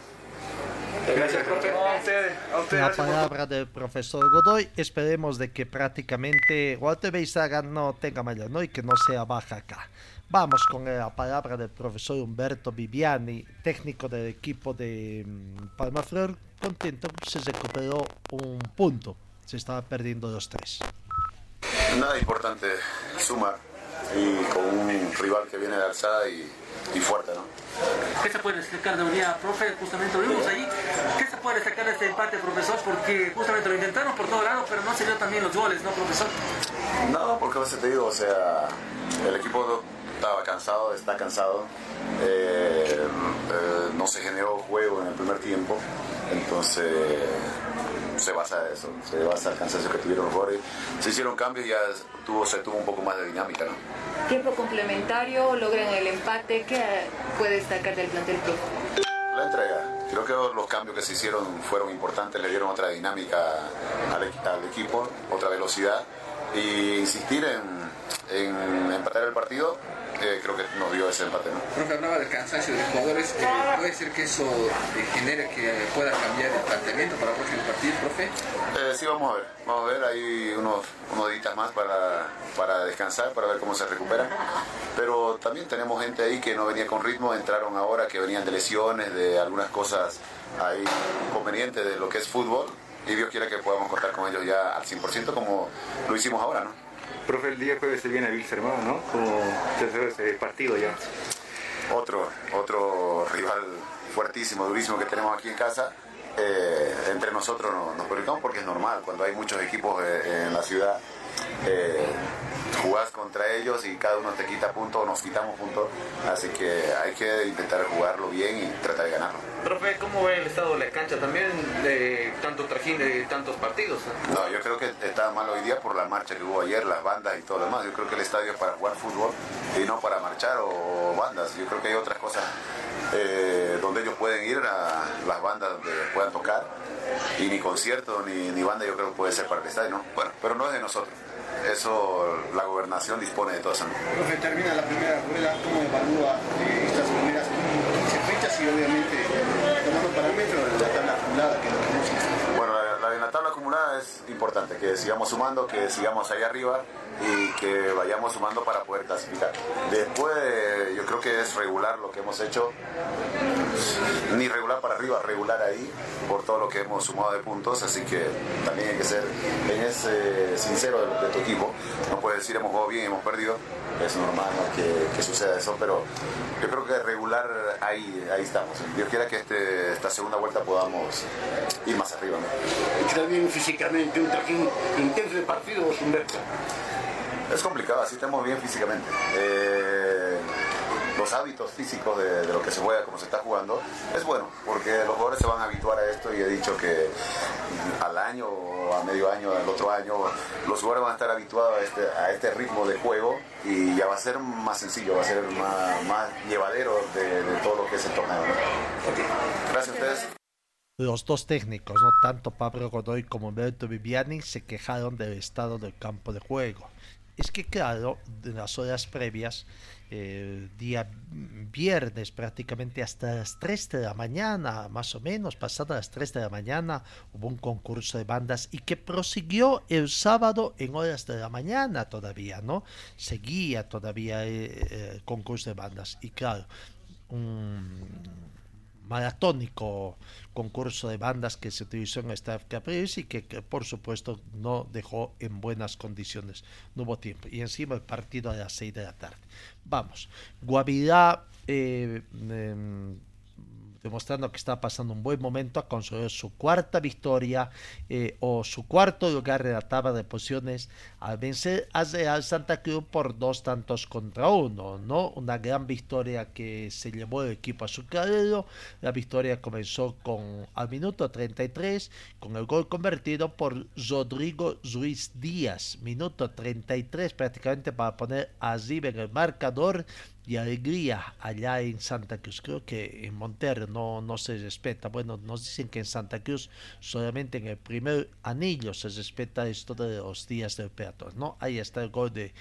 Gracias, profe. No, a ustedes, a ustedes. La gracias palabra del profesor Godoy. Esperemos de que prácticamente Walter Beizaga no tenga mayor, ¿no? Y que no sea baja acá. Vamos con la palabra del profesor Humberto Viviani, técnico del equipo de mm, Palmaflor, contento se recuperó un punto. Se estaba perdiendo los tres. Nada importante sumar y con un rival que viene de alzada y, y fuerte, ¿no? ¿Qué se puede destacar de unidad, profe? Justamente lo vimos ahí. ¿Qué se puede destacar de este empate, profesor? Porque justamente lo intentaron por todo lado, pero no se dio también los goles, ¿no, profesor? No, porque a veces te digo, o sea, el equipo estaba cansado, está cansado, eh, eh, no se generó juego en el primer tiempo, entonces se basa en eso, se basa en el cansancio que tuvieron los jugadores. Se hicieron cambios y ya tuvo, se tuvo un poco más de dinámica, ¿no? Tiempo complementario, logran el empate. ¿Qué puede destacar del plantel profe? La entrega. Creo que los cambios que se hicieron fueron importantes, le dieron otra dinámica al, equi- al equipo, otra velocidad. Y insistir en, en empatar el partido eh, creo que nos dio ese empate. ¿no? Profe, hablaba del cansancio de los jugadores. eh, ¿Puede ser que eso eh, genere que pueda cambiar el planteamiento para el próximo partido, profe? Eh, sí, vamos a ver. Vamos a ver, hay unos, unos días más para, para descansar, para ver cómo se recupera. Pero también tenemos gente ahí que no venía con ritmo, entraron ahora que venían de lesiones, de algunas cosas ahí inconvenientes de lo que es fútbol. Y Dios quiera que podamos contar con ellos ya al 100% como lo hicimos ahora, ¿no? Profe, el día jueves se viene Wilstermann, ¿no? Como tercero ese partido ya. Otro, otro rival fuertísimo, durísimo que tenemos aquí en casa. Eh, entre nosotros no- nos preocupamos porque es normal, cuando hay muchos equipos eh, en la ciudad, eh, jugás contra ellos y cada uno te quita puntos, nos quitamos puntos, así que hay que intentar jugarlo bien y tratar de ganarlo. Profe, ¿cómo ve el estado de la cancha también de tanto trajín de tantos partidos? No, yo creo que está mal hoy día por la marcha que hubo ayer, las bandas y todo lo demás. Yo creo que el estadio es para jugar fútbol y no para marchar o bandas. Yo creo que hay otras cosas eh, donde ellos pueden ir a las bandas donde puedan tocar y ni concierto ni, ni banda yo creo que puede ser para el estadio, ¿no? Bueno, pero no es de nosotros. Eso la gobernación dispone de todo eso. Profe, termina la primera rueda, ¿cómo evalúa eh, estas primeras 15 fechas y obviamente tomando parámetros de la tabla acumulada que tenemos Bueno, la, la de la tabla acumulada es importante, que sigamos sumando, que sigamos ahí arriba y que vayamos sumando para poder clasificar. Después, yo creo que es regular lo que hemos hecho, ni regular para arriba, regular ahí por todo lo que hemos sumado de puntos, así que también hay que ser en sincero de, tu equipo. No puedes decir hemos jugado bien, hemos perdido, es normal ¿no? que, suceda eso, pero yo creo que regular ahí, ahí estamos. Dios quiera que este, esta segunda vuelta podamos ir más arriba. ¿no? Bien físicamente, un trajín intenso de partidos, Humberto. Es complicado, así estamos bien físicamente. Eh, los hábitos físicos de, de lo que se juega, como se está jugando, es bueno, porque los jugadores se van a habituar a esto y he dicho que al año o a medio año, al otro año, los jugadores van a estar habituados a este, a este ritmo de juego y ya va a ser más sencillo, va a ser más, más llevadero de, de todo lo que es el torneo. ¿no? Gracias a ustedes. Los dos técnicos, no tanto Pablo Godoy como Humberto Viviani, se quejaron del estado del campo de juego. Es que claro, en las horas previas, día viernes prácticamente hasta las 3 de la mañana, más o menos, pasadas las 3 de la mañana, hubo un concurso de bandas. Y que prosiguió el sábado en horas de la mañana todavía, ¿no? Seguía todavía eh, eh, el concurso de bandas. Y claro, un maratónico concurso de bandas que se utilizó en esta Capriles y que, por supuesto no dejó en buenas condiciones, no hubo tiempo. Y encima el partido a las 6 de la tarde. Vamos, Guavirá eh, eh, demostrando que está pasando un buen momento a conseguir su cuarta victoria eh, o su cuarto lugar en la tabla de posiciones al vencer a Real Santa Cruz por dos tantos contra uno, ¿no? Una gran victoria que se llevó el equipo a su carrero. La victoria comenzó con al minuto 33 con el gol convertido por Rodrigo Ruiz Díaz, minuto 33 prácticamente para poner a River en el marcador y alegría allá en Santa Cruz. Creo que en Montero no, no se respeta. Bueno, nos dicen que en Santa Cruz solamente en el primer anillo se respeta esto de los días del peatón, ¿no? Ahí está el gol de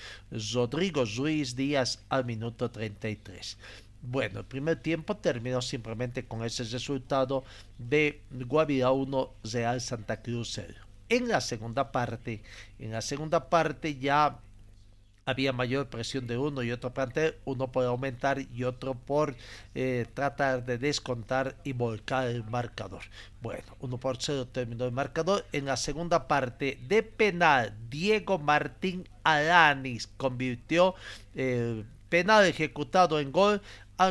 Rodrigo Ruiz Díaz al minuto 33. Bueno, el primer tiempo terminó simplemente con ese resultado de Guavirá 1, Real Santa Cruz 0. En la segunda parte, en la segunda parte ya había mayor presión de uno y otro plantel, uno por aumentar y otro por eh, tratar de descontar y volcar el marcador. Bueno, uno por cero terminó el marcador. En la segunda parte de penal, Diego Martín Alanis convirtió el eh, penal ejecutado en gol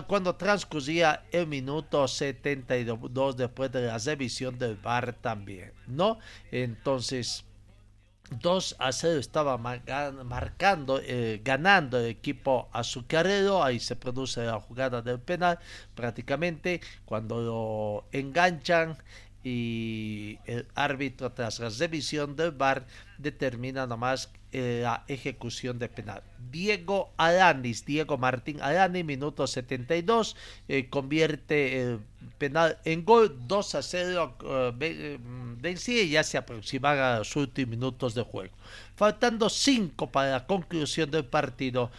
cuando transcurría el minuto 72 después de la revisión del VAR también, ¿no? Entonces 2 a 0 estaba marcando, eh, ganando el equipo azucarero. Ahí se produce la jugada del penal. Prácticamente cuando lo enganchan y el árbitro tras la revisión del VAR determina nomás la ejecución de penal. Diego Alanis, Diego Martín Alanis, minuto 72, eh, convierte el penal en gol, 2 a 0 eh, vencía y ya se aproximan a los últimos minutos de juego. Faltando 5 para la conclusión del partido,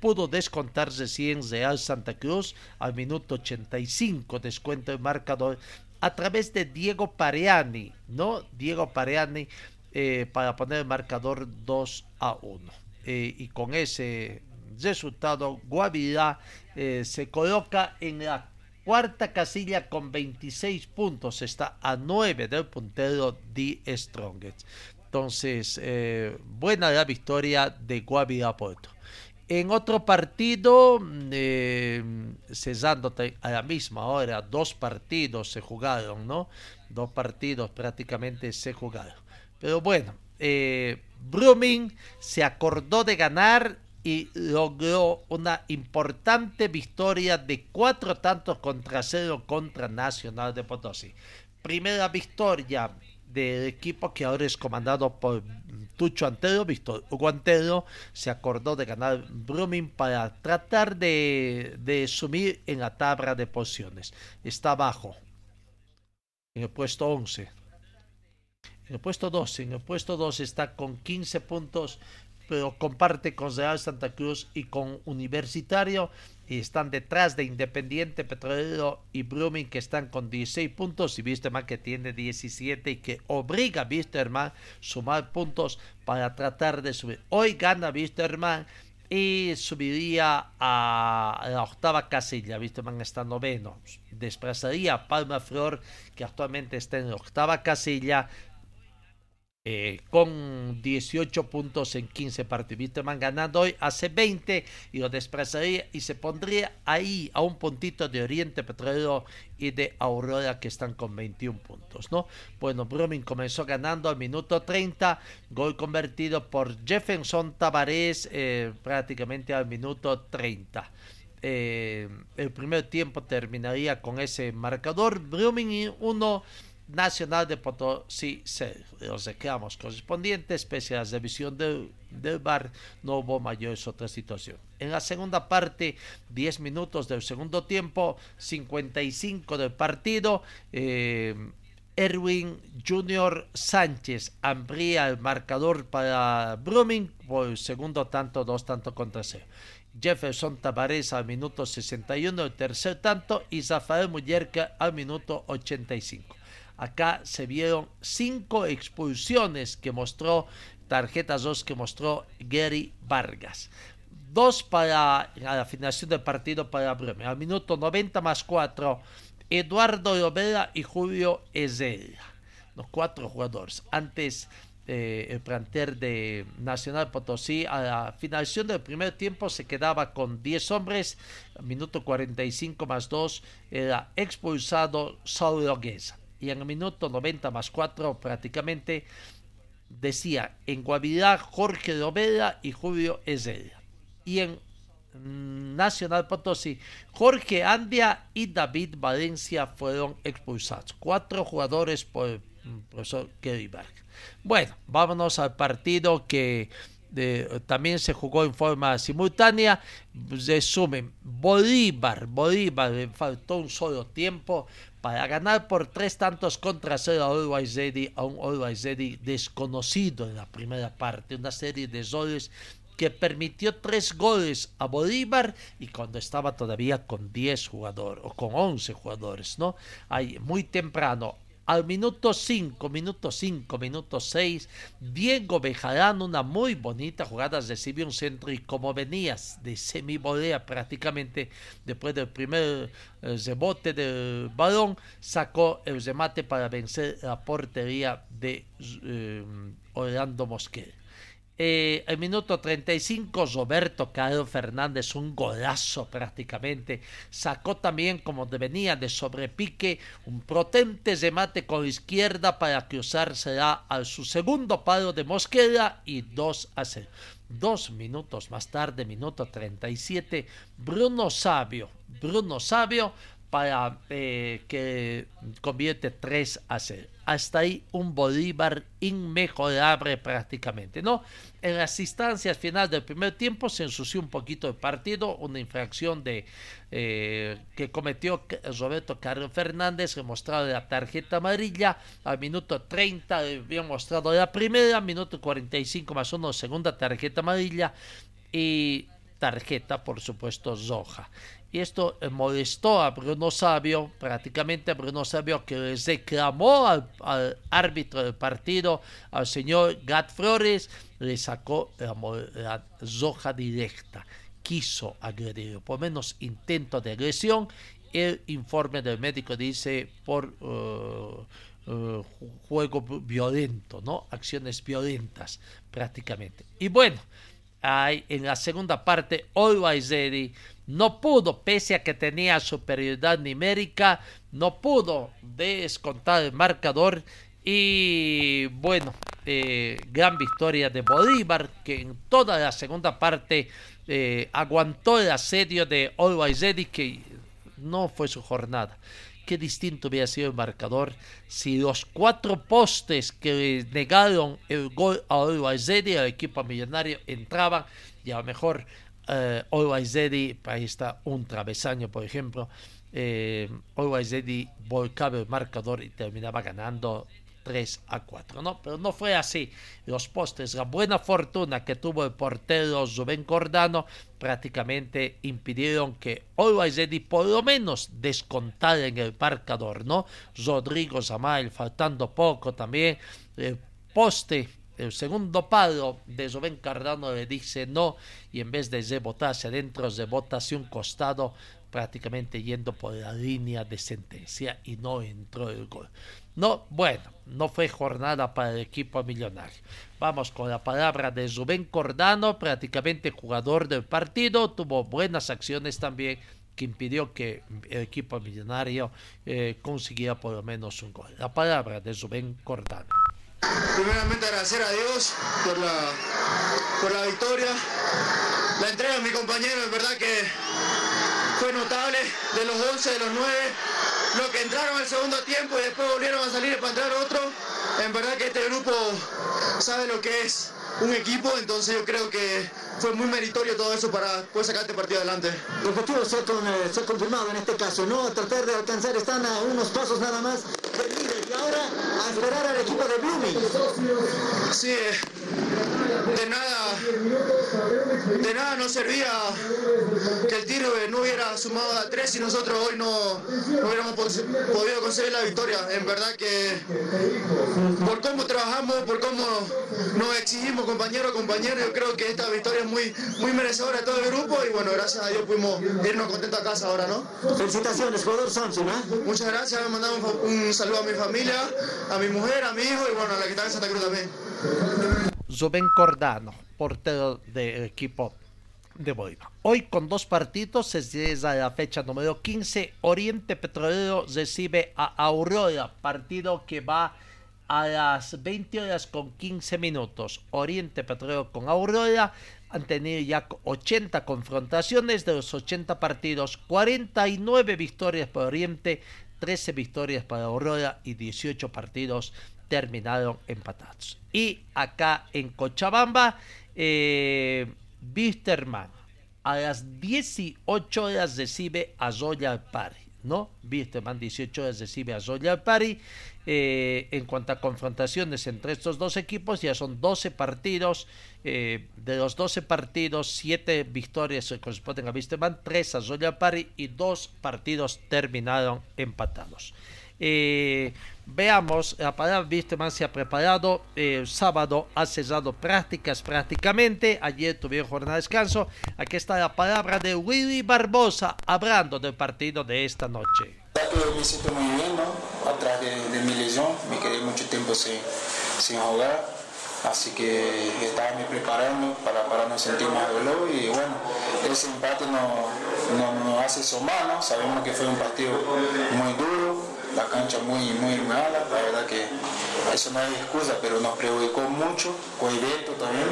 pudo descontarse recién Real Santa Cruz al minuto 85, descuento el marcador a través de Diego Pareani, ¿no? Diego Pareani eh, para poner el marcador 2 a 1. Eh, y con ese resultado, Guavirá eh, se coloca en la cuarta casilla con 26 puntos, está a 9 del puntero de Strongest. Entonces, buena la victoria de Guavirá Porto. En otro partido, eh, cesando a la misma hora, dos partidos se jugaron, ¿no? Dos partidos prácticamente se jugaron. Pero bueno, eh, Brumming se acordó de ganar y logró una importante victoria de cuatro tantos contra cero contra Nacional de Potosí. Primera victoria del equipo que ahora es comandado por Tucho Antero, Víctor Hugo Antero, se acordó de ganar Brumming para tratar de, de sumir en la tabla de posiciones. Está abajo, en el puesto 11. En el puesto 12, en el puesto 12 está con 15 puntos, pero comparte con Real Santa Cruz y con Universitario y están detrás de Independiente Petrolero y Blooming que están con 16 puntos y Wisterman que tiene 17 y que obliga a Wisterman sumar puntos para tratar de subir. Hoy gana Wisterman y subiría a la octava casilla. Wisterman está noveno. Desplazaría a Palma Flor que actualmente está en la octava casilla eh, con 18 puntos en 15 partidos. van ganando hoy hace 20 y lo desplazaría y se pondría ahí a un puntito de Oriente Petrolero y de Aurora que están con 21 puntos, ¿no? Bueno, Brumming comenzó ganando al minuto 30, gol convertido por Jefferson Tavares eh, prácticamente al minuto 30. Eh, el primer tiempo terminaría con ese marcador. Brumming 1, Nacional de Potosí se los reclamos correspondientes, pese a la revisión del, bar, no hubo mayores otra situación. En la segunda parte, 10 minutos del segundo tiempo, 55 del partido, eh, Erwin Junior Sánchez amplía el marcador para Brumming por el segundo tanto, dos tanto contra cero. Jefferson Tavares al minuto 61, el tercer tanto, y Zafael Mullerca al minuto 85. Acá se vieron cinco expulsiones que mostró, tarjetas dos que mostró Gary Vargas. Dos para la finalización del partido para Bremen. Al minuto 90 más 4, Eduardo Lovera y Julio Ezela. Los cuatro jugadores. Antes eh, el plantel de Nacional Potosí a la finalización del primer tiempo se quedaba con 10 hombres, minuto 45 más 2 era expulsado Saulo Guesa y en el minuto 90 más 4 prácticamente decía en Guavirá Jorge Lovera y Julio Ezela. Y en Nacional Potosí, Jorge Andia y David Valencia fueron expulsados. Cuatro jugadores por el profesor Kerry Bueno, vámonos al partido que también se jugó en forma simultánea. Resumen, Bolívar, Bolívar le faltó un solo tiempo para ganar por tres tantos contra cero a Always a un Always desconocido en la primera parte. Una serie de goles que permitió tres goles a Bolívar y cuando estaba todavía con 10 jugadores o con 11 jugadores, ¿no? Ahí muy temprano al minuto 5, minuto 5, minuto 6, Diego Bejarán, una muy bonita jugada, recibió un centro y como venías de semivolea prácticamente después del primer eh, rebote del balón, sacó el remate para vencer la portería de eh, Orlando Mosquera. Eh, el minuto 35, Roberto Carlos Fernández, un golazo prácticamente. Sacó también, como venía de sobrepique, un potente remate con la izquierda para cruzársela a su segundo palo de Mosquera y 2 a 0. Dos minutos más tarde, minuto 37, Bruno Sabio. Bruno Sabio para eh, que convierte 3 a 0. Hasta ahí un Bolívar inmejorable prácticamente, ¿no? En las instancias finales del primer tiempo se ensució un poquito el partido, una infracción de eh, que cometió Roberto Carlos Fernández, le mostrado la tarjeta amarilla, al minuto 30 le había mostrado la primera, minuto 45 más uno, segunda tarjeta amarilla y tarjeta, por supuesto, roja. Y esto eh, molestó a Bruno Sabio, prácticamente a Bruno Sabio, que le reclamó al, árbitro del partido, al señor Gat Flores, le sacó la, roja directa. Quiso agredir, por menos intento de agresión. El informe del médico dice por uh, uh, juego violento, ¿no? Acciones violentas, prácticamente. Y bueno, en la segunda parte, Always no pudo, pese a que tenía superioridad numérica, no pudo descontar el marcador. Y bueno, eh, gran victoria de Bolívar, que en toda la segunda parte eh, aguantó el asedio de Always que no fue su jornada. Qué distinto hubiera sido el marcador si los cuatro postes que negaron el gol a Ready, al equipo millonario, entraban y a lo mejor eh, Ready, ahí está un travesaño, por ejemplo. Eh, Ready volcaba el marcador y terminaba ganando 3 a 4, ¿no? Pero no fue así. Los postes, la buena fortuna que tuvo el portero Rubén Cordano, prácticamente impidieron que Always Ready por lo menos descontara en el marcador, ¿no? Rodrigo Zamael faltando poco también. El poste el segundo palo de Rubén Cardano le dice no y en vez de rebotarse adentro, rebota hacia un costado prácticamente yendo por la línea de sentencia y no entró el gol. No, bueno, no fue jornada para el equipo millonario. Vamos con la palabra de Rubén Cordano, prácticamente jugador del partido, tuvo buenas acciones también que impidió que el equipo millonario eh, consiguiera por lo menos un gol. La palabra de Rubén Cordano. Primeramente agradecer a Dios por la, por la victoria. La entrega de mi compañero, es verdad que fue notable, de los 11, de los 9, los que entraron al segundo tiempo y después volvieron a salir para entrar otro. En verdad que este grupo sabe lo que es un equipo, entonces yo creo que fue muy meritorio todo eso para poder sacar este partido adelante. El objetivo se ha, confirmado en este caso, ¿no? Tratar de alcanzar, están a unos pasos nada más del líder y ahora a esperar al equipo de Blooming. Sí, eh, de nada, de nada nos servía que el tiro no hubiera sumado a tres y nosotros hoy no, no hubiéramos podido conseguir la victoria. En verdad que por cómo trabajamos, por cómo nos exigimos compañero a compañero, yo creo que esta victoria es muy, muy merecedora de todo el grupo y bueno, gracias a Dios pudimos irnos contentos a casa ahora, ¿no? Felicitaciones, jugador Samson, ¿eh? Muchas gracias, me mandado un, saludo a mi familia, a mi mujer, a mi hijo y bueno, a la que está en Santa Cruz también. Rubén Cordano, portero del equipo de Bolívar. Hoy con dos partidos se llega la fecha número 15. Oriente Petrolero recibe a Aurora, partido que va a las 20 horas con 15 minutos. Oriente Petrolero con Aurora han tenido ya 80 confrontaciones de los 80 partidos, 49 victorias para Oriente, 13 victorias para Aurora y 18 partidos terminaron empatados. Y acá en Cochabamba, eh, Bisterman a las 18 horas recibe a Royal Party. ¿no? Bisterman 18 horas recibe a Royal Party. Eh, en cuanto a confrontaciones entre estos dos equipos, ya son 12 partidos. Eh, de los 12 partidos, 7 victorias corresponden a Bisterman, 3 a Royal Party y 2 partidos terminaron empatados. Eh, veamos, la palabra Wisterman se ha preparado, el sábado ha cesado prácticas prácticamente, ayer tuvieron jornada de descanso. Aquí está la palabra de Willy Barbosa hablando del partido de esta noche. Me siento muy bien, ¿no? Atrás de, mi lesión, me quedé mucho tiempo sin, sin jugar, así que estaba me preparando para, para no sentir más dolor y bueno, ese empate nos no, no hace sumar, ¿no? Sabemos que fue un partido muy duro, la cancha muy, muy mala, la verdad que eso no hay excusa, pero nos preocupó mucho, con el viento también,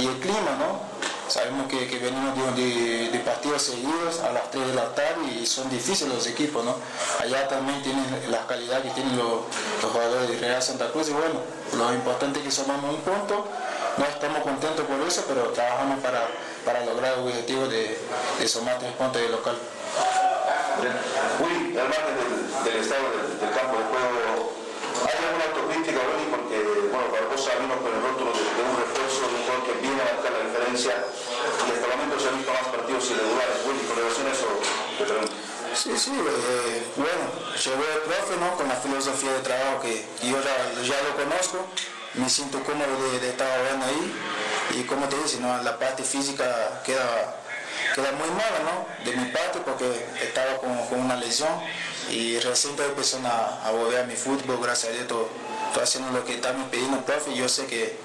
y el clima, ¿no? Sabemos que, venimos de, partidos seguidos a las 3 de la tarde y son difíciles los equipos, ¿no? Allá también tienen la calidad que tienen los, jugadores de Real Santa Cruz y bueno, lo importante es que sumamos un punto, no estamos contentos por eso, pero trabajamos para, lograr el objetivo de, de sumar tres puntos de local. Uy, del, estado del, campo de juego, ¿hay autocrítica, Ronnie? Porque, bueno, Barbosa vino con el rótulo de, de un refuerzo, de un jugador que viene a marcar la diferencia y hasta el momento se han visto más partidos irregulares. Willy, con relación a eso, te pregunto. Sí, sí, eh, bueno, llegó el profe ¿no? con la filosofía de trabajo que yo ya, ya lo conozco, me siento cómodo de, de estar jugando ahí y como te dice, ¿no? la parte física queda, queda muy mala ¿no? de mi parte porque estaba con, con una lesión y recién estoy empezando a, a volver a mi fútbol, gracias a Dios estoy, estoy haciendo lo que está me pidiendo el profe yo sé que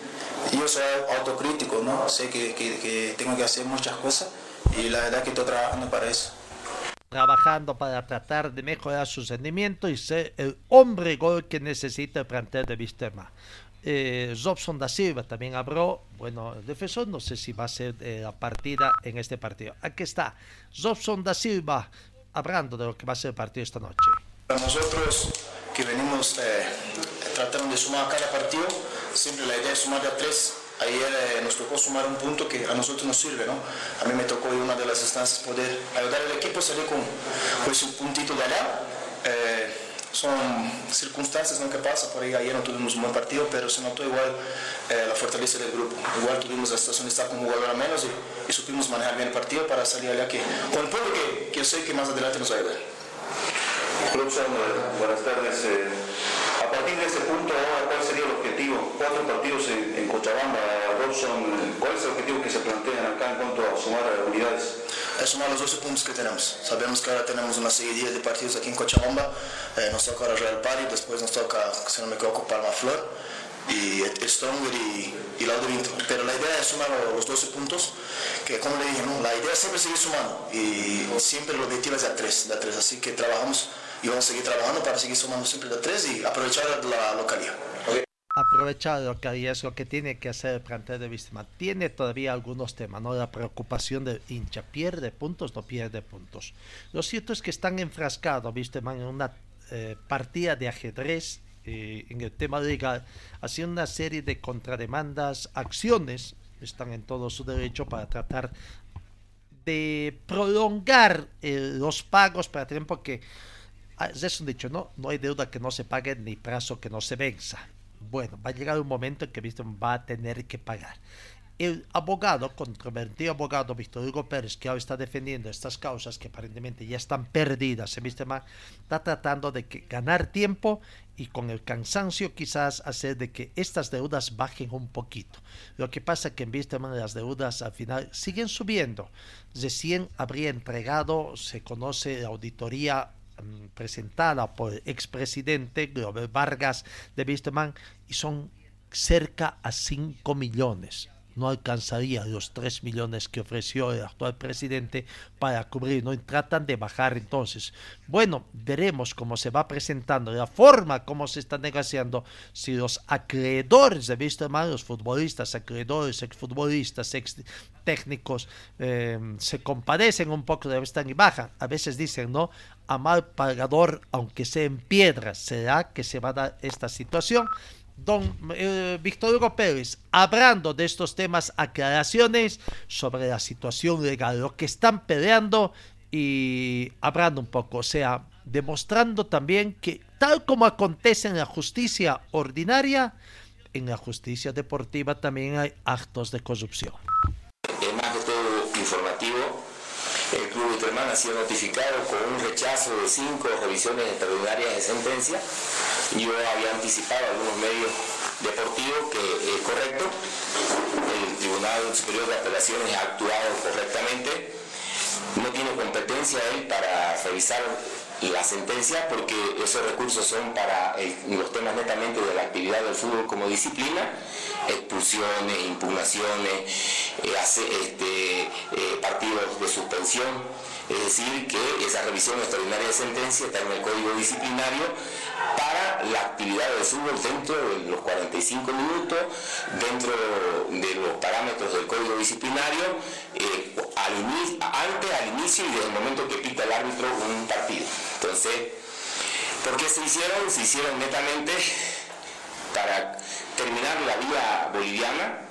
yo soy autocrítico, ¿no? sé que, que- que tengo que hacer muchas cosas y la verdad que estoy trabajando para eso. trabajando para tratar de mejorar su rendimiento y ser el hombre gol que necesita el plantel de Vistema. Eh, Robson da Silva también habló, bueno, el defensor no sé si va a ser eh, la partida en este partido. Aquí está, Robson da Silva hablando de lo que va a ser el partido esta noche. Para nosotros que venimos eh, tratando de sumar cada partido, siempre la idea es sumar a tres. Ayer eh, nos tocó sumar un punto que a nosotros nos sirve, ¿no? A mí me tocó en una de las instancias poder ayudar al equipo a salir con, con ese puntito de allá. Eh, son circunstancias ¿no? que pasa, por ahí ayer no tuvimos un buen partido, pero se notó igual eh, la fortaleza del grupo. Igual tuvimos la situación de estar con un jugador a menos y, supimos manejar bien el partido para salir allá que, con el punto que, yo sé que más adelante nos va a ayudar. Eh, buenas tardes. Partir de ese punto, ahora, ¿cuál sería el objetivo? Cuatro partidos en, en Cochabamba, Robson. ¿Cuál es el objetivo que se plantean acá en cuanto a sumar unidades? es sumar los 12 puntos que tenemos. Sabemos que ahora tenemos una seguidilla de partidos aquí en Cochabamba. Eh, nos toca Real Party, después nos toca, si no me equivoco, Palma Flor y Stronger y, y Laude Vinto. Pero la idea es sumar los 12 puntos, que como le dije, ¿no? la idea es siempre seguir sumando y siempre el objetivo es de a 3, de a 3. Así que trabajamos y vamos a seguir trabajando para seguir sumando siempre de 3 y aprovechar la localidad. aprovechar lo que hay es lo que tiene que hacer el plantel de Víctima. Tiene todavía algunos temas, ¿no? La preocupación del hincha. ¿Pierde puntos? No pierde puntos. Lo cierto es que están enfrascados, Víctima, en una eh, partida de ajedrez eh, en el tema legal, haciendo una serie de contrademandas, acciones, están en todo su derecho para tratar de prolongar eh, los pagos para tener, porque ah, es un dicho, ¿no? No hay deuda que no se pague ni plazo que no se venza. Bueno, va a llegar un momento en que Víctor va a tener que pagar. El abogado, controvertido abogado Víctor Hugo Pérez, que ahora está defendiendo estas causas que aparentemente ya están perdidas en Víctor está tratando de que ganar tiempo y con el cansancio quizás hacer de que estas deudas bajen un poquito. Lo que pasa es que en Víctor las deudas al final siguen subiendo. Recién habría entregado, se conoce la auditoría presentada por el expresidente Glover Vargas de Wisterman y son cerca a 5 millones. No alcanzaría los 3 millones que ofreció el actual presidente para cubrir, ¿no? Tratan de bajar entonces. Bueno, veremos cómo se va presentando, la forma como se está negociando, si los acreedores de Wisterman, los futbolistas, acreedores, exfutbolistas, ex técnicos, eh, se compadecen un poco de están y bajan. A veces dicen, ¿no? A mal pagador, aunque sea en piedra, ¿será que se va a dar esta situación? Don eh, Víctor Hugo Pérez, hablando de estos temas, aclaraciones sobre la situación legal, lo que están peleando y hablando un poco, o sea, demostrando también que tal como acontece en la justicia ordinaria, en la justicia deportiva también hay actos de corrupción. Es más que todo informativo. El Club Wisterman ha sido notificado con un rechazo de cinco revisiones extraordinarias de sentencia. Yo había anticipado algunos medios deportivos que es correcto. El Tribunal Superior de Apelaciones ha actuado correctamente. No tiene competencia él para revisar la sentencia porque esos recursos son para los temas netamente de la actividad del fútbol como disciplina, expulsiones, impugnaciones, eh, este, eh, partidos de suspensión. Es decir, que esa revisión extraordinaria de sentencia está en el Código Disciplinario para la actividad de fútbol dentro de los 45 minutos, dentro de los parámetros del Código Disciplinario, eh, antes, al inicio y desde el momento que pita el árbitro un partido. Entonces, ¿por qué se hicieron? Se hicieron netamente para terminar la vía boliviana.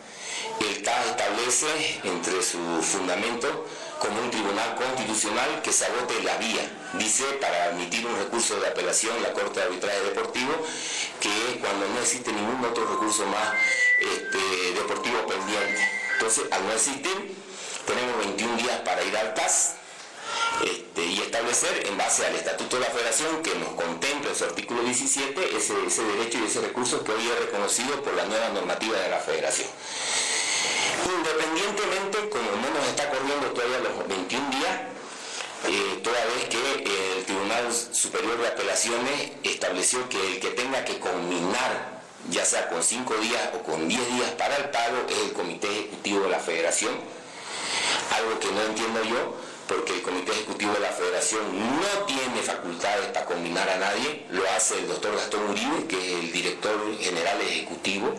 El CAS establece entre sus fundamentos como un tribunal constitucional que se agote la vía. Dice, para admitir un recurso de apelación, la Corte de Arbitraje Deportivo, que cuando no existe ningún otro recurso más este, deportivo pendiente. Entonces, al no existir, tenemos 21 días para ir al TAS este, y establecer en base al Estatuto de la Federación que nos contempla en su artículo 17 ese, derecho y ese recurso que hoy es reconocido por la nueva normativa de la Federación. Independientemente, como no nos está corriendo todavía los 21 días, eh, toda vez que el Tribunal Superior de Apelaciones estableció que el que tenga que combinar, ya sea con 5 días o con 10 días para el pago, es el Comité Ejecutivo de la Federación, algo que no entiendo yo, porque el Comité Ejecutivo de la Federación no tiene facultades para combinar a nadie, lo hace el doctor Gastón Uribe, que es el director general ejecutivo,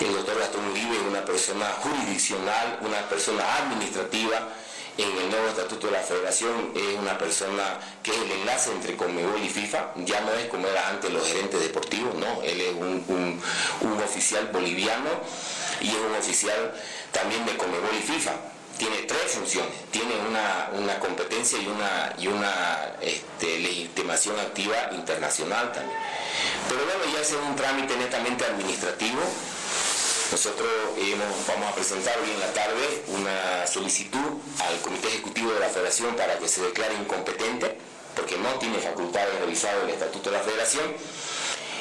el doctor Gastón Uribe es una persona jurisdiccional, una persona administrativa. En el nuevo estatuto de la federación es una persona que es el enlace entre Conmebol y FIFA, ya no es como era antes los gerentes deportivos, no, él es un, oficial boliviano y es un oficial también de Conmebol y FIFA tiene tres funciones. Tiene una, competencia y una, y una este, legitimación activa internacional también. Pero bueno, ya es un trámite netamente administrativo nosotros vamos a presentar hoy en la tarde una solicitud al Comité Ejecutivo de la Federación para que se declare incompetente, porque no tiene facultades de revisar el Estatuto de la Federación,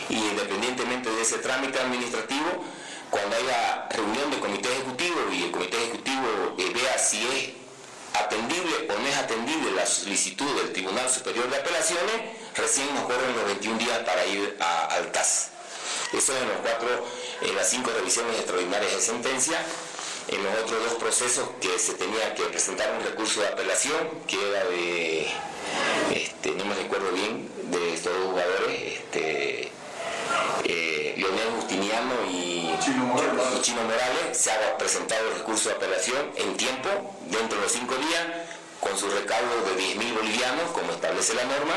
y independientemente de ese trámite administrativo, cuando haya reunión del Comité Ejecutivo y el Comité Ejecutivo eh, vea si es atendible o no es atendible la solicitud del Tribunal Superior de Apelaciones, recién nos corren los 21 días para ir al TAS. Eso es en los cuatro, en las cinco revisiones extraordinarias de sentencia. En los otros dos procesos que se tenía que presentar un recurso de apelación, que era de, este, no me recuerdo bien, de estos dos jugadores, este, Y Chino, Morales. se ha presentado el recurso de apelación en tiempo, dentro de los cinco días, con su recaudo de 10.000 bolivianos, como establece la norma,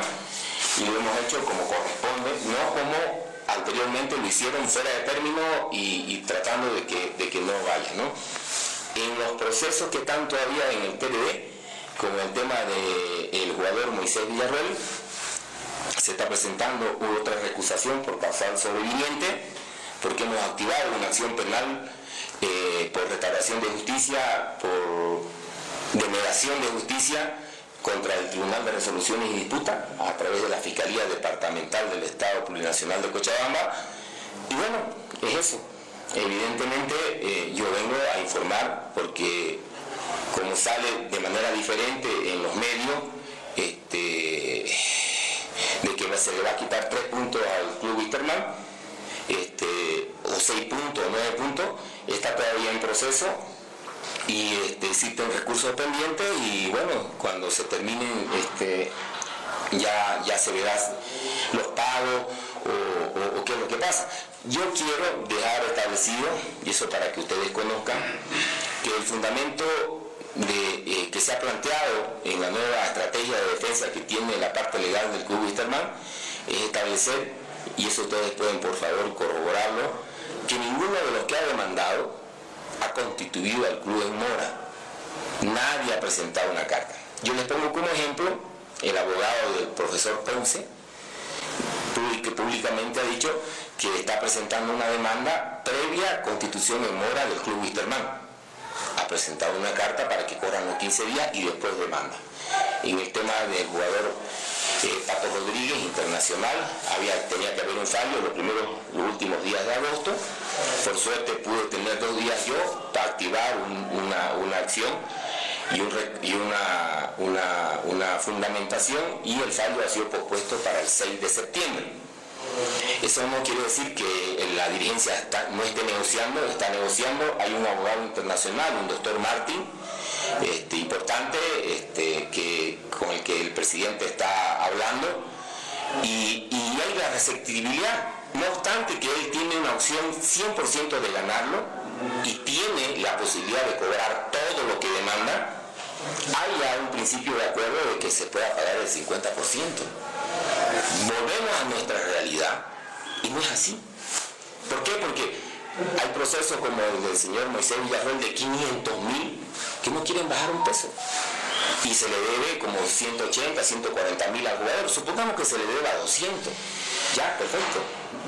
y lo hemos hecho como corresponde, no como anteriormente lo hicieron fuera de término y, tratando de que, de que no vaya. ¿no? En los procesos que están todavía en el TDD, como el tema del jugador Moisés Villarreal, se está presentando otra recusación por pasar sobreviviente, porque hemos activado una acción penal eh, por restauración de justicia, por denegación de justicia, contra el Tribunal de Resoluciones y Disputa a través de la Fiscalía Departamental del Estado Plurinacional de Cochabamba. Y bueno, es eso. Evidentemente eh, yo vengo a informar porque como sale de manera diferente en los medios, este, de que se le va a quitar tres puntos al Club Wisterman, este, o seis puntos o nueve puntos, está todavía en proceso y este, existen recursos pendientes y bueno, cuando se terminen este, ya, ya se verá los pagos o, qué es lo que pasa. Yo quiero dejar establecido, y eso para que ustedes conozcan, que el fundamento de, eh, que se ha planteado en la nueva estrategia de defensa que tiene la parte legal del Club Wisterman es establecer, y eso ustedes pueden por favor corroborarlo, que ninguno de los que ha demandado ha constituido al club en mora. Nadie ha presentado una carta. Yo les pongo como ejemplo el abogado del profesor Ponce, que públicamente ha dicho que está presentando una demanda previa constitución en mora del club Wisterman. Ha presentado una carta para que corran los 15 días y después demanda. En el tema del jugador eh, Pato Rodríguez, internacional, había, tenía que haber un fallo los primeros, últimos días de agosto. Por suerte pude tener dos días yo para activar una, acción y, una, una, fundamentación y el fallo ha sido pospuesto para el 6 de septiembre. Eso no quiere decir que la dirigencia no esté negociando, está negociando. Hay un abogado internacional, un doctor Martin, este, importante este, que, con el que el presidente está hablando y, hay la receptibilidad. No obstante que él tiene una opción 100% de ganarlo y tiene la posibilidad de cobrar todo lo que demanda, hay un principio de acuerdo de que se pueda pagar el 50%. Volvemos a nuestra realidad y no es así. ¿Por qué? Porque hay procesos como el del señor Moisés Villarreal de 500 mil que no quieren bajar un peso. Y se le debe como 180, 140 mil al jugador. Supongamos que se le debe a 200. Ya, perfecto.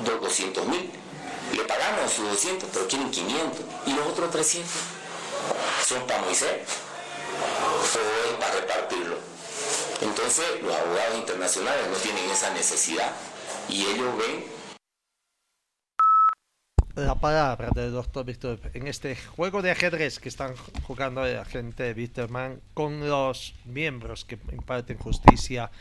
200 mil. Le pagamos sus 200, pero quieren 500. ¿Y los otros 300? ¿Son para Moisés? ¿O es para repartirlo? Entonces, los abogados internacionales no tienen esa necesidad. Y ellos ven la palabra del doctor Víctor en este juego de ajedrez que están jugando la gente de Víctorman con los miembros que imparten justicia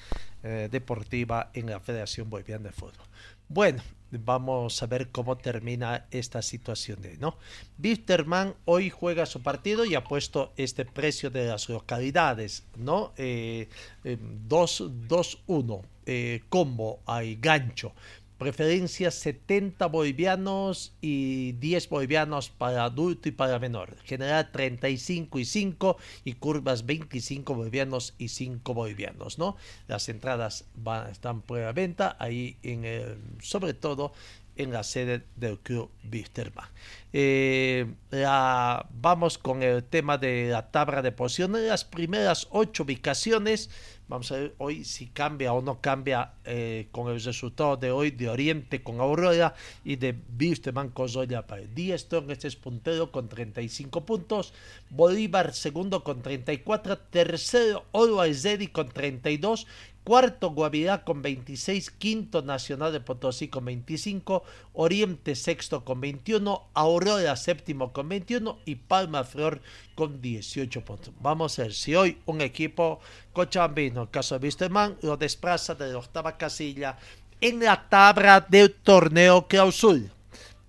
eh, deportiva en la Federación Boliviana de Fútbol. Bueno, vamos a ver cómo termina esta situación de no. Víctorman hoy juega su partido y ha puesto este precio de las localidades, ¿no? 2-1, eh, eh, eh, combo, hay gancho preferencia 70 bolivianos y 10 bolivianos para adulto y para menor. General 35 y 5 y curvas 25 bolivianos y 5 bolivianos, ¿no? Las entradas van, están la venta ahí en el, sobre todo en la sede del club Wisterman. Eh, vamos con el tema de la tabla de posiciones. Las primeras ocho ubicaciones Vamos a ver hoy si cambia o no cambia eh, con el resultado de hoy de Oriente con Aurora y de Bisteman con Zoya Díaz Strong este es puntero con 35 puntos. Bolívar segundo con 34. Tercero Oro Zedi con 32 cuarto Guavirá con 26, quinto Nacional de Potosí con 25, Oriente sexto con 21, Aurora séptimo con 21 y Palma Flor con 18 puntos. Vamos a ver si hoy un equipo cochabambino, el caso de Wisterman, lo desplaza de la octava casilla en la tabla del torneo clausura.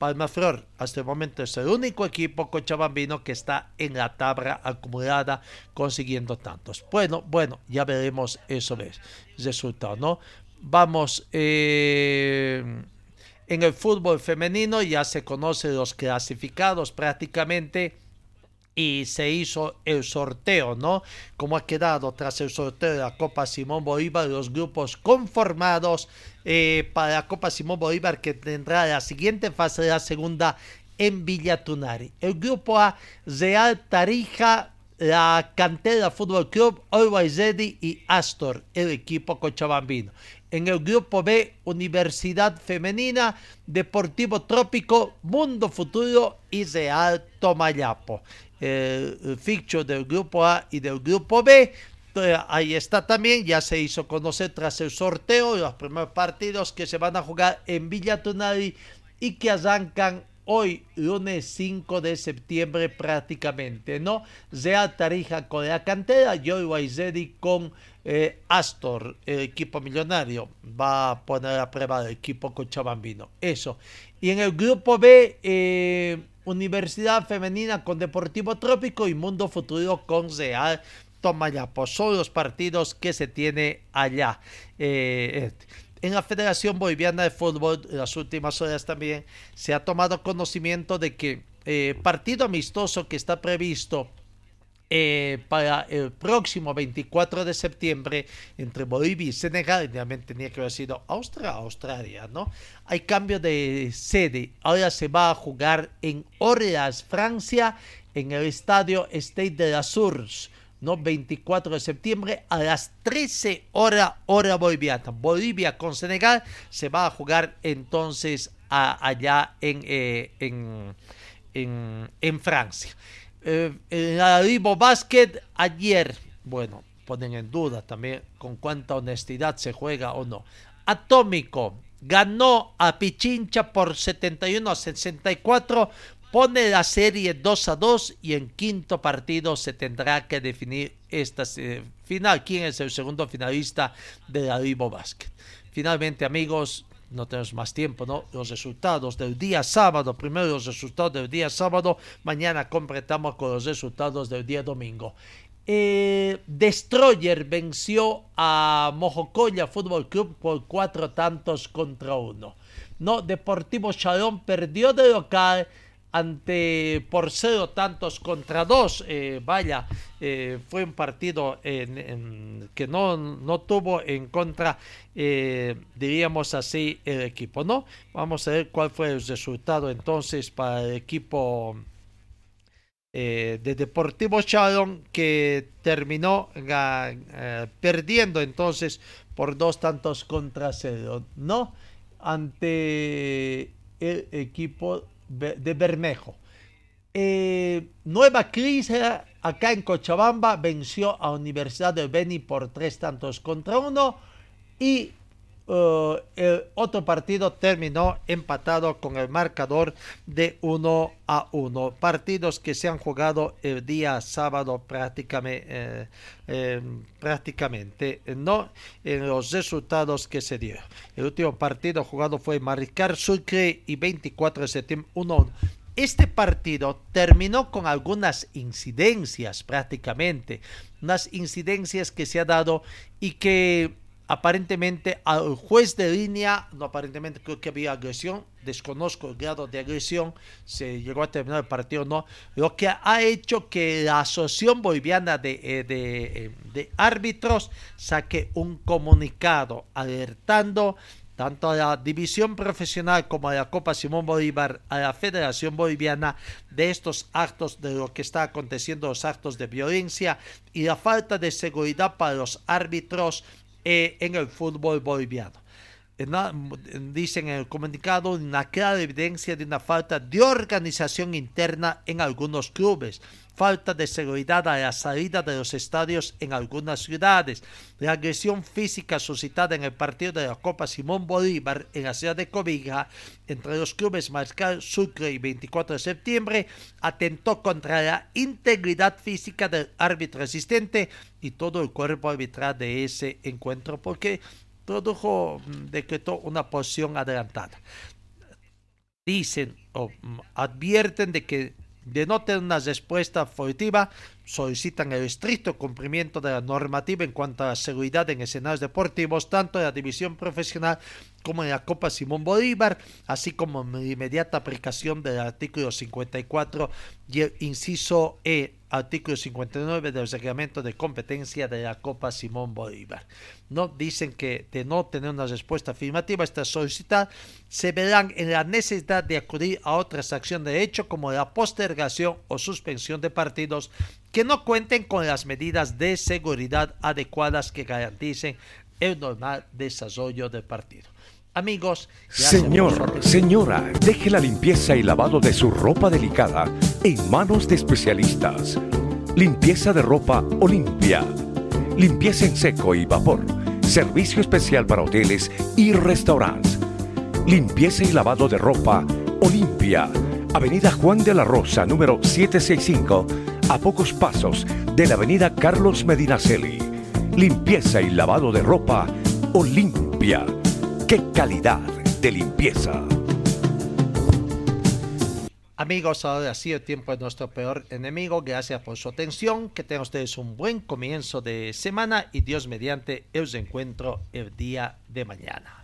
Palma Flor hasta el momento es el único equipo cochabambino que está en la tabla acumulada consiguiendo tantos. Bueno, bueno, ya veremos eso el resultado, ¿no? Vamos, eh, en el fútbol femenino ya se conocen los clasificados prácticamente y se hizo el sorteo, ¿no? Como ha quedado tras el sorteo de la Copa Simón Bolívar, los grupos conformados eh, para la Copa Simón Bolívar que tendrá la siguiente fase de la segunda en Villa Tunari. El grupo A, Real Tarija, la Cantera Fútbol Club, Always y Astor, el equipo cochabambino. En el grupo B, Universidad Femenina, Deportivo Trópico, Mundo Futuro y Real Tomayapo el fixture del grupo A y del grupo B. Ahí está también, ya se hizo conocer tras el sorteo los primeros partidos que se van a jugar en Villa Tunari y que arrancan hoy, lunes 5 de septiembre prácticamente, ¿no? Real Tarija con la cantera, Joy Waizedi con eh, Astor, el equipo millonario, va a poner a prueba el equipo cochabambino. Eso. Y en el grupo B, eh, Universidad Femenina con Deportivo Trópico y Mundo Futuro con Real Tomayapo. Son los partidos que se tiene allá. Eh, en la Federación Boliviana de Fútbol, en las últimas horas también, se ha tomado conocimiento de que eh, partido amistoso que está previsto eh, para el próximo 24 de septiembre entre Bolivia y Senegal, idealmente tenía que haber sido Austria, Australia, ¿no? Hay cambio de sede, ahora se va a jugar en Orleans, Francia, en el estadio State de la Source. ¿No? 24 de septiembre a las 13 horas hora boliviana. Bolivia con Senegal se va a jugar entonces allá en, eh, en, en, en Francia eh, el Basket ayer, bueno, ponen en duda también con cuánta honestidad se juega o no. Atómico ganó a Pichincha por 71 a 64, pone la serie 2 a 2 y en quinto partido se tendrá que definir esta final, quién es el segundo finalista del Arribo Basket. Finalmente, amigos, no tenemos más tiempo, ¿no? Los resultados del día sábado, primero los resultados del día sábado, mañana completamos con los resultados del día domingo. Eh, Destroyer venció a Mojocoya Fútbol Club por cuatro tantos contra uno. No, Deportivo Chalón perdió de local ante por cero tantos contra dos. Eh, vaya, eh, fue un partido que no, no, tuvo en contra, diríamos así, el equipo. ¿no? Vamos a ver cuál fue el resultado entonces para el equipo eh, de Deportivo Chalón que terminó eh, perdiendo entonces por dos tantos contra cero, ¿no? Ante el equipo de Bermejo. Eh, Nueva Crisis acá en Cochabamba venció a Universidad de Beni por tres tantos contra uno y Uh, el otro partido terminó empatado con el marcador de 1 a 1. Partidos que se han jugado el día sábado prácticamente, eh, em, prácticamente no en los resultados que se dieron. El último partido jugado fue Maricar Sucre y 24 de septiembre 1 Este partido terminó con algunas incidencias prácticamente, unas incidencias que se ha dado y que aparentemente al juez de línea, no aparentemente creo que había agresión, desconozco el grado de agresión, se llegó a terminar el partido no, lo que ha hecho que la Asociación Boliviana de, eh, eh, de, Árbitros saque un comunicado alertando tanto a la división profesional como a la Copa Simón Bolívar, a la Federación Boliviana, de estos actos, de lo que está aconteciendo, los actos de violencia y la falta de seguridad para los árbitros eh, en el fútbol boliviano. Dicen en el comunicado una clara evidencia de una falta de organización interna en algunos clubes, falta de seguridad a la salida de los estadios en algunas ciudades, la agresión física suscitada en el partido de la Copa Simón Bolívar en la ciudad de Cobija entre los clubes Mariscal Sucre y 24 de septiembre atentó contra la integridad física del árbitro asistente y todo el cuerpo arbitral de ese encuentro porque produjo, mm, decretó una posición adelantada. Dicen o mm, advierten de que de no tener una respuesta positiva, solicitan el estricto cumplimiento de la normativa en cuanto a la seguridad en escenarios deportivos, tanto en la división profesional como en la Copa Simón Bolívar, así como en la inmediata aplicación del artículo 54 y el inciso E artículo 59 del reglamento de competencia de la Copa Simón Bolívar. No dicen que de no tener una respuesta afirmativa a esta solicitud, se verán en la necesidad de acudir a otras acciones de hecho como la postergación o suspensión de partidos que no cuenten con las medidas de seguridad adecuadas que garanticen el normal desarrollo del partido. Amigos, señor, señora, deje la limpieza y lavado de su ropa delicada en manos de especialistas. Limpieza de ropa Olimpia. Limpieza en seco y vapor. Servicio especial para hoteles y restaurantes. Limpieza y lavado de ropa Olimpia. Avenida Juan de la Rosa, número 765, a pocos pasos de la Avenida Carlos Medinaceli. Limpieza y lavado de ropa Olimpia ¡Qué calidad de limpieza! Amigos, ahora sí el tiempo es nuestro peor enemigo. Gracias por su atención. Que tengan ustedes un buen comienzo de semana y Dios mediante os encuentro el día de mañana.